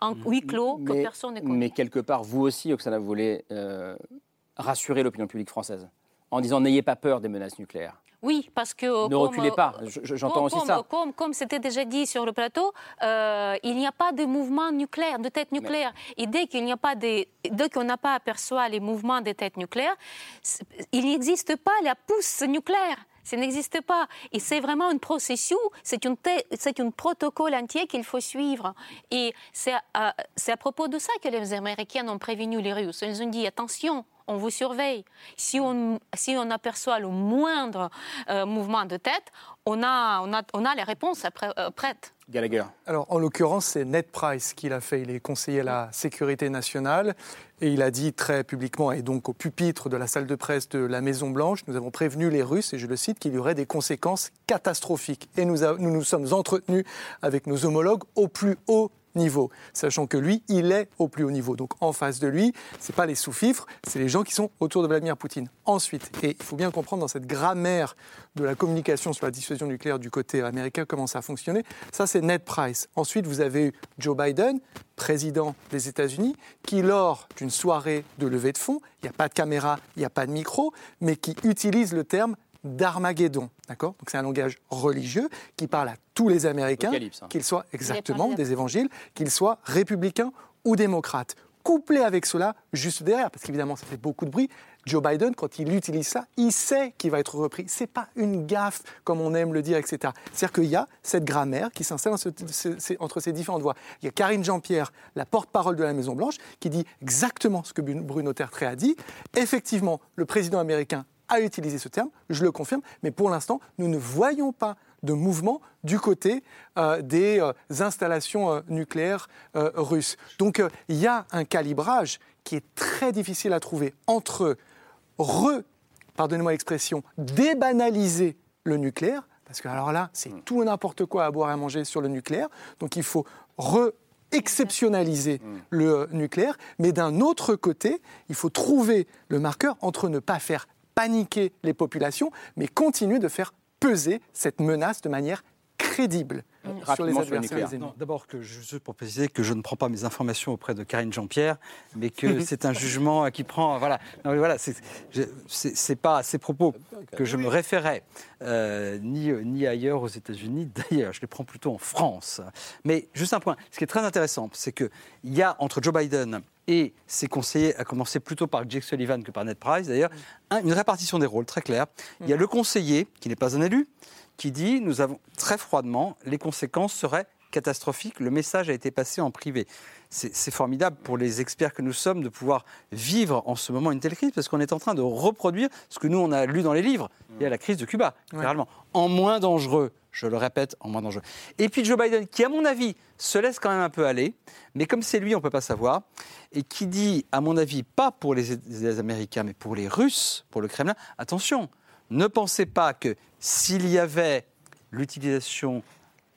en huis clos, que personne ne connaît. mais quelque part, vous aussi, Oksana, vous voulez euh, rassurer l'opinion publique française en disant n'ayez pas peur des menaces nucléaires. Oui, parce que... Ne comme, reculez pas, euh, je- je- j'entends aussi comme- ça. Comme, comme c'était déjà dit sur le plateau, euh, il n'y a pas de mouvement nucléaire, de tête nucléaire. Et dès qu'il n'y a pas de, dès qu'on n'a pas aperçoit les mouvements des têtes nucléaires, il n'existe pas la pousse nucléaire. Ça n'existe pas. Et c'est vraiment un processus, c'est une te- c'est un protocole entier qu'il faut suivre. Et c'est à, c'est à propos de ça que les Américains ont prévenu les Russes. Ils ont dit attention, on vous surveille. Si on, si on aperçoit le moindre euh, mouvement de tête, on a, on a, on a les réponses euh, prêtes. Gallagher. Alors, en l'occurrence, c'est Ned Price qui l'a fait. Il est conseiller à la sécurité nationale et il a dit très publiquement, et donc au pupitre de la salle de presse de la Maison-Blanche, nous avons prévenu les Russes, et je le cite, qu'il y aurait des conséquences catastrophiques. Et nous nous, nous sommes entretenus avec nos homologues au plus haut niveau, sachant que lui, il est au plus haut niveau. Donc en face de lui, ce n'est pas les sous-fifres, c'est les gens qui sont autour de Vladimir Poutine. Ensuite, et il faut bien comprendre dans cette grammaire de la communication sur la dissuasion nucléaire du côté américain comment ça a fonctionné, ça c'est Ned Price. Ensuite, vous avez eu Joe Biden, président des États-Unis, qui lors d'une soirée de levée de fonds, il n'y a pas de caméra, il n'y a pas de micro, mais qui utilise le terme d'Armageddon. D'accord? Donc c'est un langage religieux qui parle à tous les Américains, hein. qu'ils soient exactement des évangiles, qu'ils soient républicains ou démocrates. Couplé avec cela, juste derrière, parce qu'évidemment ça fait beaucoup de bruit, Joe Biden, quand il utilise ça, il sait qu'il va être repris. C'est pas une gaffe, comme on aime le dire, etc. C'est-à-dire qu'il y a cette grammaire qui s'installe entre ces différentes voix. Il y a Karine Jean-Pierre, la porte-parole de la Maison-Blanche, qui dit exactement ce que Bruno Tertré a dit. Effectivement, le président américain a utilisé ce terme, je le confirme, mais pour l'instant, nous ne voyons pas de mouvement du côté euh, des euh, installations euh, nucléaires russes. Donc il y a un calibrage qui est très difficile à trouver entre re, pardonnez-moi l'expression, débanaliser le nucléaire, parce que alors là, c'est tout et n'importe quoi à boire et à manger sur le nucléaire, donc il faut re exceptionnaliser le nucléaire, mais d'un autre côté, il faut trouver le marqueur entre ne pas faire paniquer les populations, mais continuer de faire peser cette menace de manière crédible sur les adversaires D'abord, juste pour préciser que je ne prends pas mes informations auprès de Karine Jean-Pierre, mais que [LAUGHS] c'est un jugement qui prend. Voilà, non, voilà c'est pas à ces propos que je me référais, euh, ni, ni ailleurs aux États-Unis, [LAUGHS] d'ailleurs, je les prends plutôt en France. Mais juste un point, ce qui est très intéressant, c'est qu'il y a entre Joe Biden et ses conseillers, à commencer plutôt par Jake Sullivan que par Ned Price d'ailleurs, une répartition des rôles très claire. Il y a le conseiller, qui n'est pas un élu, qui dit nous avons très froidement, les conséquences seraient catastrophiques. Le message a été passé en privé. C'est formidable pour les experts que nous sommes de pouvoir vivre en ce moment une telle crise parce qu'on est en train de reproduire ce que nous on a lu dans les livres. Il y a la crise de Cuba, généralement, en moins dangereux. Je le répète, en moins dangereux. Et puis Joe Biden, qui à mon avis se laisse quand même un peu aller, mais comme c'est lui, on ne peut pas savoir, et qui dit, à mon avis, pas pour les, Américains, mais pour les Russes, pour le Kremlin, attention, ne pensez pas que s'il y avait l'utilisation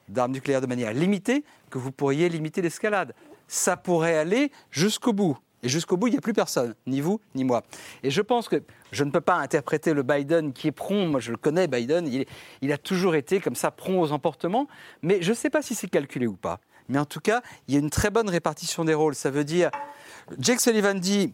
d'armes nucléaires de manière limitée, que vous pourriez limiter l'escalade. Ça pourrait aller jusqu'au bout. Et jusqu'au bout, il n'y a plus personne, ni vous, ni moi. Et je pense que je ne peux pas interpréter le Biden qui est prompt. Moi, je le connais, Biden. Il, a toujours été comme ça, prompt aux emportements. Mais je ne sais pas si c'est calculé ou pas. Mais en tout cas, il y a une très bonne répartition des rôles. Ça veut dire, Jake Sullivan dit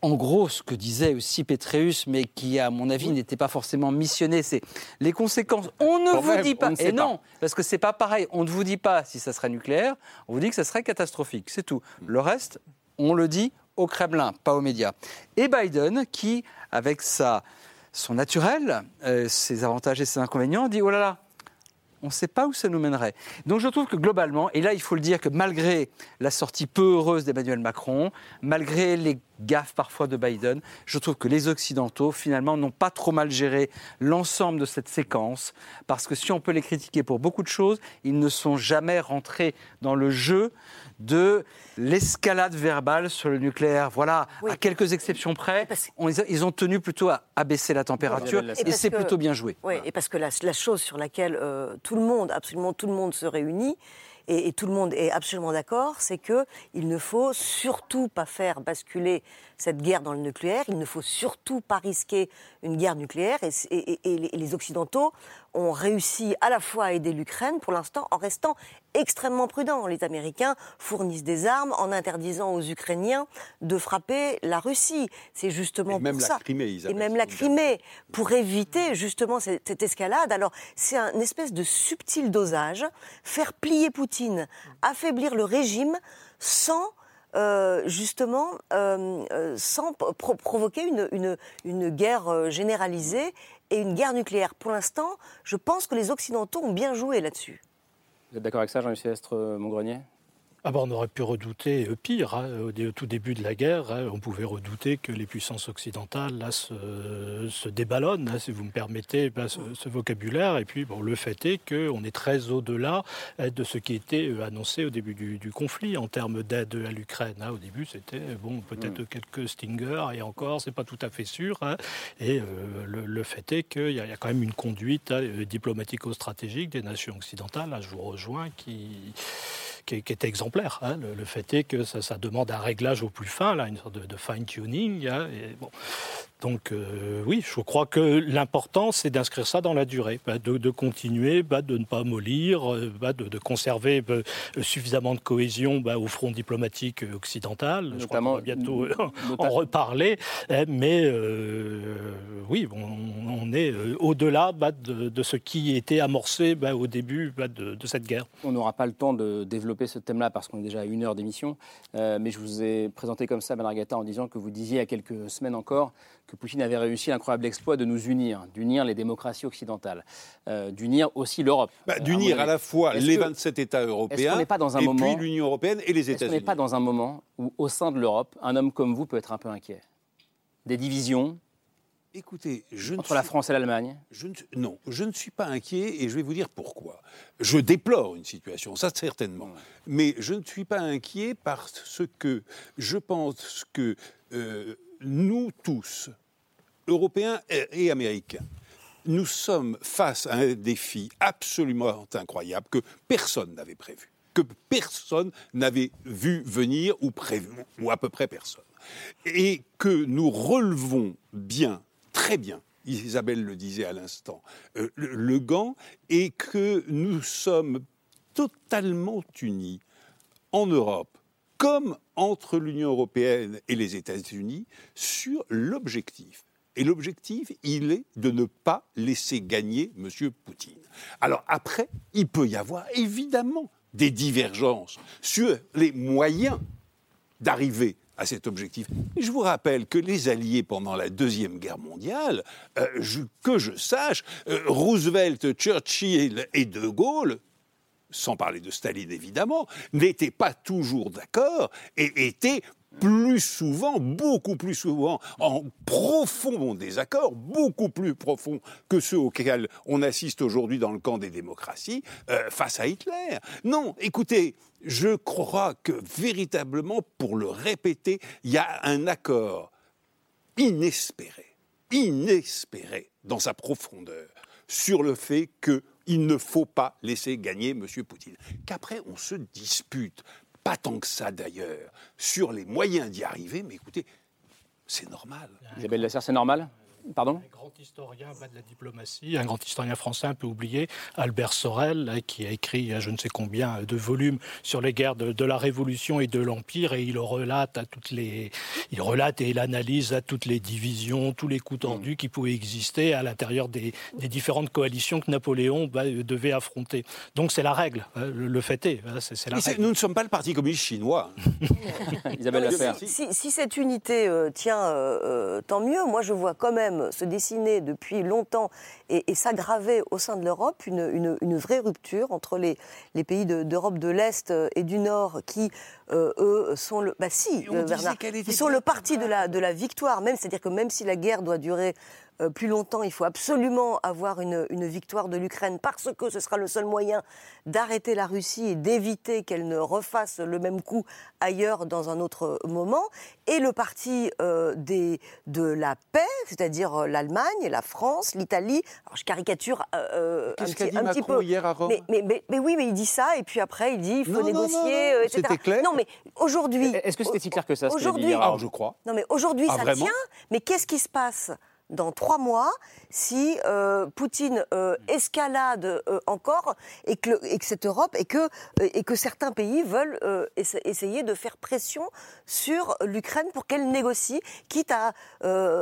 en gros, ce que disait aussi Petreus, mais qui, à mon avis, n'était pas forcément missionné, c'est les conséquences. On ne vous dit pas. Et non, parce que c'est pas pareil. On ne vous dit pas si ça serait nucléaire. On vous dit que ça serait catastrophique. C'est tout. Le reste, on le dit au Kremlin, pas aux médias. Et Biden, qui, avec sa, son naturel, euh, ses avantages et ses inconvénients, dit oh là là, on ne sait pas où ça nous mènerait. Donc je trouve que globalement, et là il faut le dire que malgré la sortie peu heureuse d'Emmanuel Macron, malgré les gaffes parfois de Biden, je trouve que les Occidentaux finalement n'ont pas trop mal géré l'ensemble de cette séquence, parce que si on peut les critiquer pour beaucoup de choses, ils ne sont jamais rentrés dans le jeu de l'escalade verbale sur le nucléaire. Voilà, à quelques exceptions près, ils ont tenu plutôt à abaisser la température et, c'est plutôt bien joué. Oui, et parce que la, chose sur laquelle euh, tout le monde, absolument tout le monde se réunit, et, tout le monde est absolument d'accord, c'est qu'il ne faut surtout pas faire basculer cette guerre dans le nucléaire, il ne faut surtout pas risquer une guerre nucléaire, et, les Occidentaux ont réussi à la fois à aider l'Ukraine pour l'instant en restant extrêmement prudents. Les Américains fournissent des armes en interdisant aux Ukrainiens de frapper la Russie. C'est justement et même pour la ça. Crimée, et même la Crimée, pour éviter justement cette, cette escalade. Alors c'est un espèce de subtil dosage, faire plier Poutine, affaiblir le régime sans euh, justement euh, euh, sans provoquer une, une, guerre généralisée et une guerre nucléaire. Pour l'instant, je pense que les Occidentaux ont bien joué là-dessus. Vous êtes d'accord avec ça, Jean-Luc Silvestre Montgrenier? Ah ben, on aurait pu redouter euh, pire. Hein, au, tout début de la guerre, hein, on pouvait redouter que les puissances occidentales là, se, déballonnent, hein, si vous me permettez ben, ce, vocabulaire. Et puis bon, le fait est qu'on est très au-delà de ce qui était euh, annoncé au début du, conflit en termes d'aide à l'Ukraine. Au début, c'était bon, peut-être mm. quelques Stingers, et encore, c'est pas tout à fait sûr. Et euh, le, fait est qu'il y, a quand même une conduite diplomatico-stratégique des nations occidentales. Là, je vous rejoins qui qui est, exemplaire. Hein. Le, fait est que ça, demande un réglage au plus fin, là, une sorte de, fine-tuning. Hein. bon, donc euh, oui, je crois que l'important, c'est d'inscrire ça dans la durée, bah, de, continuer, bah, de ne pas mollir, euh, bah, de, conserver suffisamment de cohésion au front diplomatique occidental. je crois qu'on va bientôt en reparler. Hein, mais euh, oui, on, est au-delà de, ce qui était amorcé au début de, cette guerre. On n'aura pas le temps de développer ce thème-là parce qu'on est déjà à une heure d'émission, mais je vous ai présenté comme ça, Benargata, en disant que vous disiez il y a quelques semaines encore que Poutine avait réussi l'incroyable exploit de nous unir, d'unir les démocraties occidentales, euh, d'unir aussi l'Europe. Bah, d'unir à la fois les 27 États européens pas dans un et puis l'Union européenne et les États-Unis. Qu'on n'est pas dans un moment où, au sein de l'Europe, un homme comme vous peut être un peu inquiet? Des divisions Écoutez, je entre la France et l'Allemagne Non, je ne suis pas inquiet et je vais vous dire pourquoi. Je déplore une situation, ça certainement. Mais je ne suis pas inquiet parce que je pense que euh, nous tous, Européens et Américains, nous sommes face à un défi absolument incroyable que personne n'avait prévu, que personne n'avait vu venir ou prévu, ou à peu près personne. Et que nous relevons bien, très bien, Isabelle le disait à l'instant, euh, le gant, et que nous sommes totalement unis en Europe, comme entre l'Union européenne et les États-Unis sur l'objectif. Et l'objectif, il est de ne pas laisser gagner M. Poutine. Alors après, il peut y avoir évidemment des divergences sur les moyens d'arriver à cet objectif. je vous rappelle que les Alliés pendant la Deuxième Guerre mondiale, euh, que je sache, euh, Roosevelt, Churchill et De Gaulle sans parler de Staline évidemment, n'étaient pas toujours d'accord et étaient plus souvent, beaucoup plus souvent, en profond désaccord, beaucoup plus profond que ceux auxquels on assiste aujourd'hui dans le camp des démocraties, euh, face à Hitler. Non, écoutez, je crois que véritablement, pour le répéter, il y a un accord inespéré, inespéré dans sa profondeur, sur le fait que il ne faut pas laisser gagner M. Poutine. Qu'après, on se dispute, pas tant que ça d'ailleurs, sur les moyens d'y arriver, mais écoutez, c'est normal. Isabelle Lasserre, c'est normal? Pardon? Historien de la diplomatie, un grand historien français un peu oublié, Albert Sorel, qui a écrit je ne sais combien de volumes sur les guerres de, la Révolution et de l'Empire, et il relate à toutes les, il relate et il analyse à toutes les divisions, tous les coups tordus qui pouvaient exister à l'intérieur des, différentes coalitions que Napoléon bah, devait affronter. Donc c'est la règle, hein, le, fait est, hein, c'est la règle. Nous ne sommes pas le Parti communiste chinois. [LAUGHS] Isabelle si, si, cette unité euh, tient, euh, euh, tant mieux. Moi, je vois quand même se dessiner depuis longtemps et, s'aggraver au sein de l'Europe une, vraie rupture entre les, pays d'Europe de, l'Est et du Nord qui, euh, eux, sont le, bah si, euh, sont le parti de la, de la victoire même, c'est-à-dire que même si la guerre doit durer euh, plus longtemps. Il faut absolument avoir une, victoire de l'Ukraine parce que ce sera le seul moyen d'arrêter la Russie et d'éviter qu'elle ne refasse le même coup ailleurs dans un autre moment. Et le parti euh, des, de la paix, c'est-à-dire euh, l'Allemagne, la France, l'Italie. Alors je caricature un, petit, un petit peu. hier à Rome mais, mais, oui, mais il dit ça et puis après il dit il faut négocier, C'était clair. Non, mais aujourd'hui. Est-ce que c'était si clair que ça, dit hier, je crois Non, mais aujourd'hui ah, ça tient. Mais qu'est-ce qui se passe? Dans trois mois si euh, Poutine euh, escalade euh, encore et que, et que, cette Europe et que, et que certains pays veulent essayer de faire pression sur l'Ukraine pour qu'elle négocie, quitte à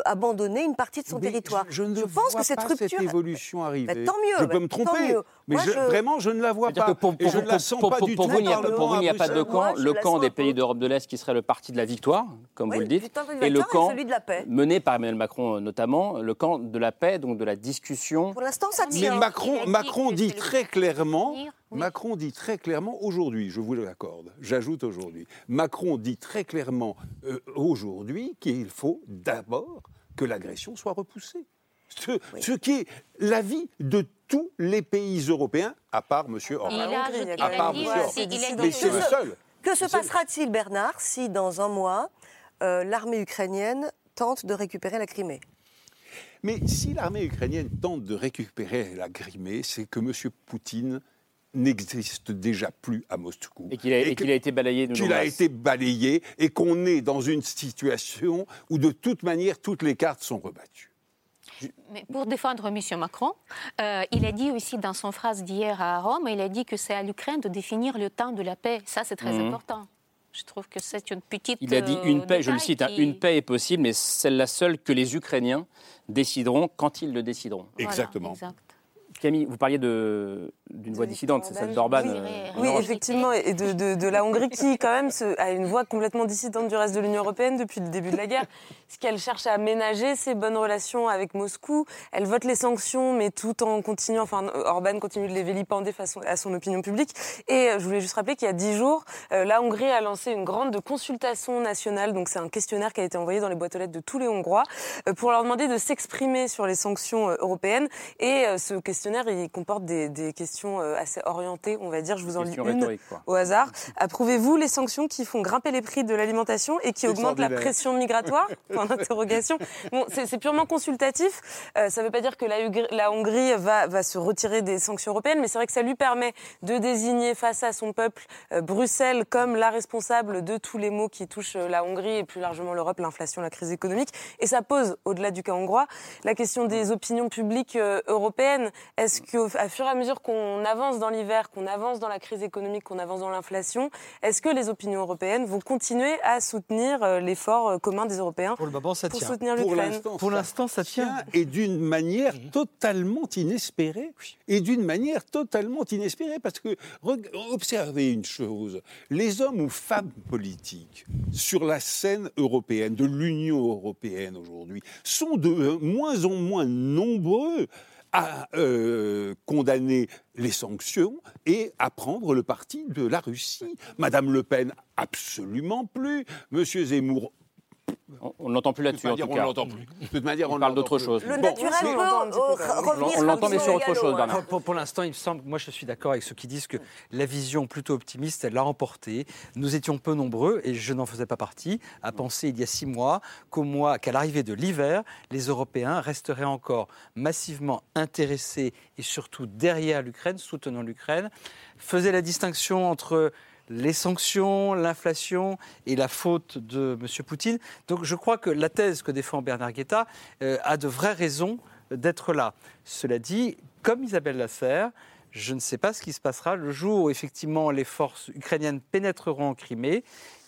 abandonner une partie de son territoire. Je, ne pense que cette rupture, cette évolution arriver. tant mieux. Je peux me tromper. Mais vraiment, je ne la vois pas. et je ne la sens pas du tout. Vous, pour vous, il n'y a pas de camp. le camp des pays d'Europe de l'Est qui serait le parti de la victoire, comme vous le dites, et le camp celui de la paix. mené par Emmanuel Macron notamment, le camp de la paix, donc de la discussion. Pour l'instant, ça tient. Mais Macron, Macron dit très clairement. Macron dit très clairement aujourd'hui, je vous l'accorde, j'ajoute aujourd'hui, Macron dit très clairement euh, aujourd'hui qu'il faut d'abord que l'agression soit repoussée. Ce, qui est l'avis de tous les pays européens, à part M. Orban. À part M. Mais c'est le seul. Que se passera-t-il, Bernard, si dans un mois, euh, l'armée ukrainienne tente de récupérer la Crimée? Mais si l'armée ukrainienne tente de récupérer la Crimée, c'est que M. Poutine n'existe déjà plus à Moscou. Et qu'il a, été balayé Qu'il a été balayé et qu'on est dans une situation où de toute manière toutes les cartes sont rebattues. Mais pour défendre M. Macron, euh, il a dit aussi dans son phrase d'hier à Rome, il a dit que c'est à l'Ukraine de définir le temps de la paix. Ça, c'est très mhm. important. Je trouve que c'est une petite. Il a dit une euh, paix, je le cite, hein, une paix est possible, mais c'est la seule que les Ukrainiens décideront quand ils le décideront. Exactement. Camille, vous parliez d'une voix dissidente, c'est celle d'Orban. Oui, euh, effectivement, et de, la Hongrie qui, quand même, a une voix complètement dissidente du reste de l'Union européenne depuis le début de la guerre. Ce qu'elle cherche à aménager ses bonnes relations avec Moscou. Elle vote les sanctions, mais tout en continuant, enfin, Orban continue de les vilipender face à son opinion publique. Et euh, je voulais juste rappeler qu'il y a dix jours, euh, la Hongrie a lancé une grande consultation nationale. Donc, c'est un questionnaire qui a été envoyé dans les boîtes aux lettres de tous les Hongrois pour leur demander de s'exprimer sur les sanctions européennes. Et ce questionnaire il comporte des, questions euh, assez orientées, on va dire. Je vous en lis une au hasard. Approuvez-vous les sanctions qui font grimper les prix de l'alimentation et qui augmentent la pression migratoire [LAUGHS] Point d'interrogation. Bon, c'est purement consultatif. Euh, ça ne veut pas dire que la, Hongrie va, va, se retirer des sanctions européennes, mais c'est vrai que ça lui permet de désigner face à son peuple euh, Bruxelles comme la responsable de tous les maux qui touchent la Hongrie et plus largement l'Europe, l'inflation, la crise économique. Et ça pose, au-delà du cas hongrois, la question des opinions publiques européennes. Est-ce qu'à fur et à mesure qu'on avance dans l'hiver, qu'on avance dans la crise économique, qu'on avance dans l'inflation, est-ce que les opinions européennes vont continuer à soutenir euh, l'effort euh, commun des Européens pour, le moment, ça pour tient. soutenir l'Ukraine Pour l'instant, ça tient. Et d'une manière totalement inespérée. Et d'une manière totalement inespérée. Parce que, observez une chose, les hommes ou femmes politiques sur la scène européenne, de l'Union européenne aujourd'hui, sont de moins en moins nombreux à euh, condamner les sanctions et à prendre le parti de la Russie. Madame Le Pen, absolument plus. Monsieur Zemmour, on n'entend plus là-dessus, en tout cas. On l'entend plus. De toute manière, on, parle d'autre chose. Le naturel On l'entend, mais sur autre chose, Bernard. Pour, l'instant, il me semble, moi je suis d'accord avec ceux qui disent que la vision plutôt optimiste, elle l'a emporté. Nous étions peu nombreux, et je n'en faisais pas partie, à penser il y a six mois qu'au mois, qu'à l'arrivée de l'hiver, les Européens resteraient encore massivement intéressés et surtout derrière l'Ukraine, soutenant l'Ukraine, faisaient la distinction entre les sanctions, l'inflation et la faute de M. Poutine. Donc je crois que la thèse que défend Bernard Guetta euh, a de vraies raisons d'être là. Cela dit, comme Isabelle Lasserre, je ne sais pas ce qui se passera le jour où effectivement les forces ukrainiennes pénétreront en Crimée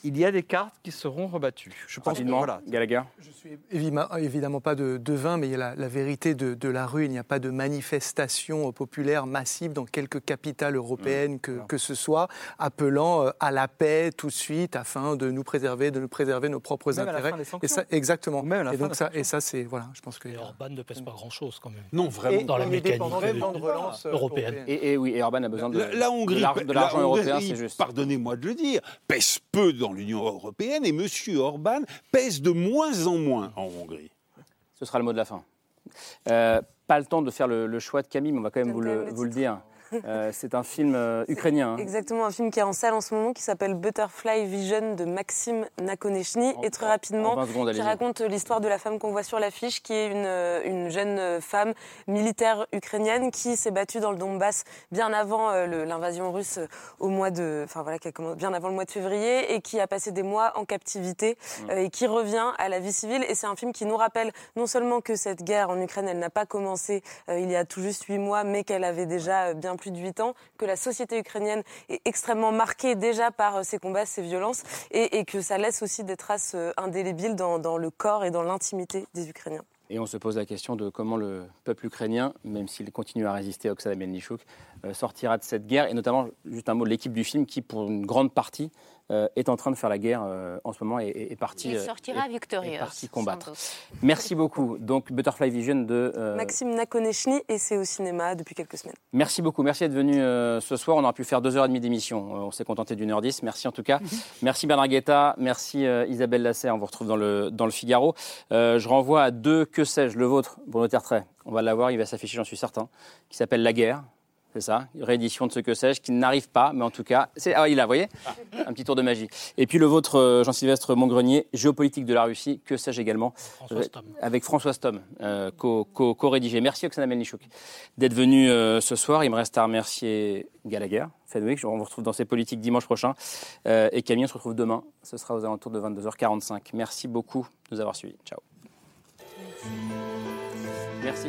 il y a des cartes qui seront rebattues. Je pense que voilà. Gallagher. Je suis évidemment pas de devin, mais il y a la, vérité de, la rue. Il n'y a pas de manifestation populaire massive dans quelques capitales européennes mmh. que, que, ce soit, appelant euh, à la paix tout de suite afin de nous préserver, de nous préserver nos propres intérêts. et ça, exactement. et donc ça, et ça, c'est voilà. Je pense que. Orban ne pèse pas grand-chose quand même. Non, vraiment. dans la mécanique de relance euh, européenne. Et, oui, et Orban a besoin de, la, Hongrie, de l'argent européen, c'est juste. Pardonnez-moi de le dire, pèse peu dans l'Union européenne et M. Orban pèse de moins en moins en Hongrie. Ce sera le mot de la fin. Euh, pas le temps de faire le, choix de Camille, mais on va quand même vous le dire. Euh, c'est un film euh, ukrainien. Hein. Exactement, un film qui est en salle en ce moment qui s'appelle Butterfly Vision de Maxime Nakonechny. et très rapidement, qui raconte l'histoire de la femme qu'on voit sur l'affiche, qui est une, euh, une, jeune femme militaire ukrainienne qui s'est battue dans le Donbass bien avant l'invasion russe au mois de, enfin voilà, qui a bien avant le mois de février et qui a passé des mois en captivité mm. et qui revient à la vie civile. Et c'est un film qui nous rappelle non seulement que cette guerre en Ukraine, elle n'a pas commencé il y a tout juste huit mois, mais qu'elle avait déjà bien plus de 8 ans, que la société ukrainienne est extrêmement marquée déjà par euh, ces combats, ces violences, et, que ça laisse aussi des traces euh, indélébiles dans, le corps et dans l'intimité des Ukrainiens. Et on se pose la question de comment le peuple ukrainien, même s'il continue à résister à Oksana Melnichuk, sortira de cette guerre. Et notamment, juste un mot l'équipe du film qui, pour une grande partie, euh, est en train de faire la guerre euh, en ce moment et est, parti. Il euh, sortira victorieux. parti combattre. Merci beaucoup. Donc Butterfly Vision de Maxime Nakonechny et c'est au cinéma depuis quelques semaines. Merci beaucoup. Merci d'être venu ce soir. On aura pu faire deux heures et demie d'émission. on s'est contenté d'une heure dix. Merci en tout cas. [LAUGHS] merci Bernard Guetta. Merci Isabelle Lasser. On vous retrouve dans le dans le Figaro. je renvoie à deux que sais-je le vôtre Bruno Tertrais. On va l'avoir. Il va s'afficher, j'en suis certain. Qui s'appelle La guerre c'est ça, une réédition de ce que sais-je, qui n'arrive pas, mais en tout cas, c'est ah il a, vous voyez, un petit tour de magie. Et puis le vôtre, euh, Jean-Sylvestre Montgrenier, géopolitique de la Russie, que sais-je également, euh, avec François Stom, euh, co-rédigé. Merci Oksana Melnichouk d'être venu ce soir. Il me reste à remercier Gallagher, Fedwick, on vous retrouve dans ces politiques dimanche prochain, et Camille, on se retrouve demain. Ce sera aux alentours de 22h45. Merci beaucoup de nous avoir suivis. Ciao. Merci.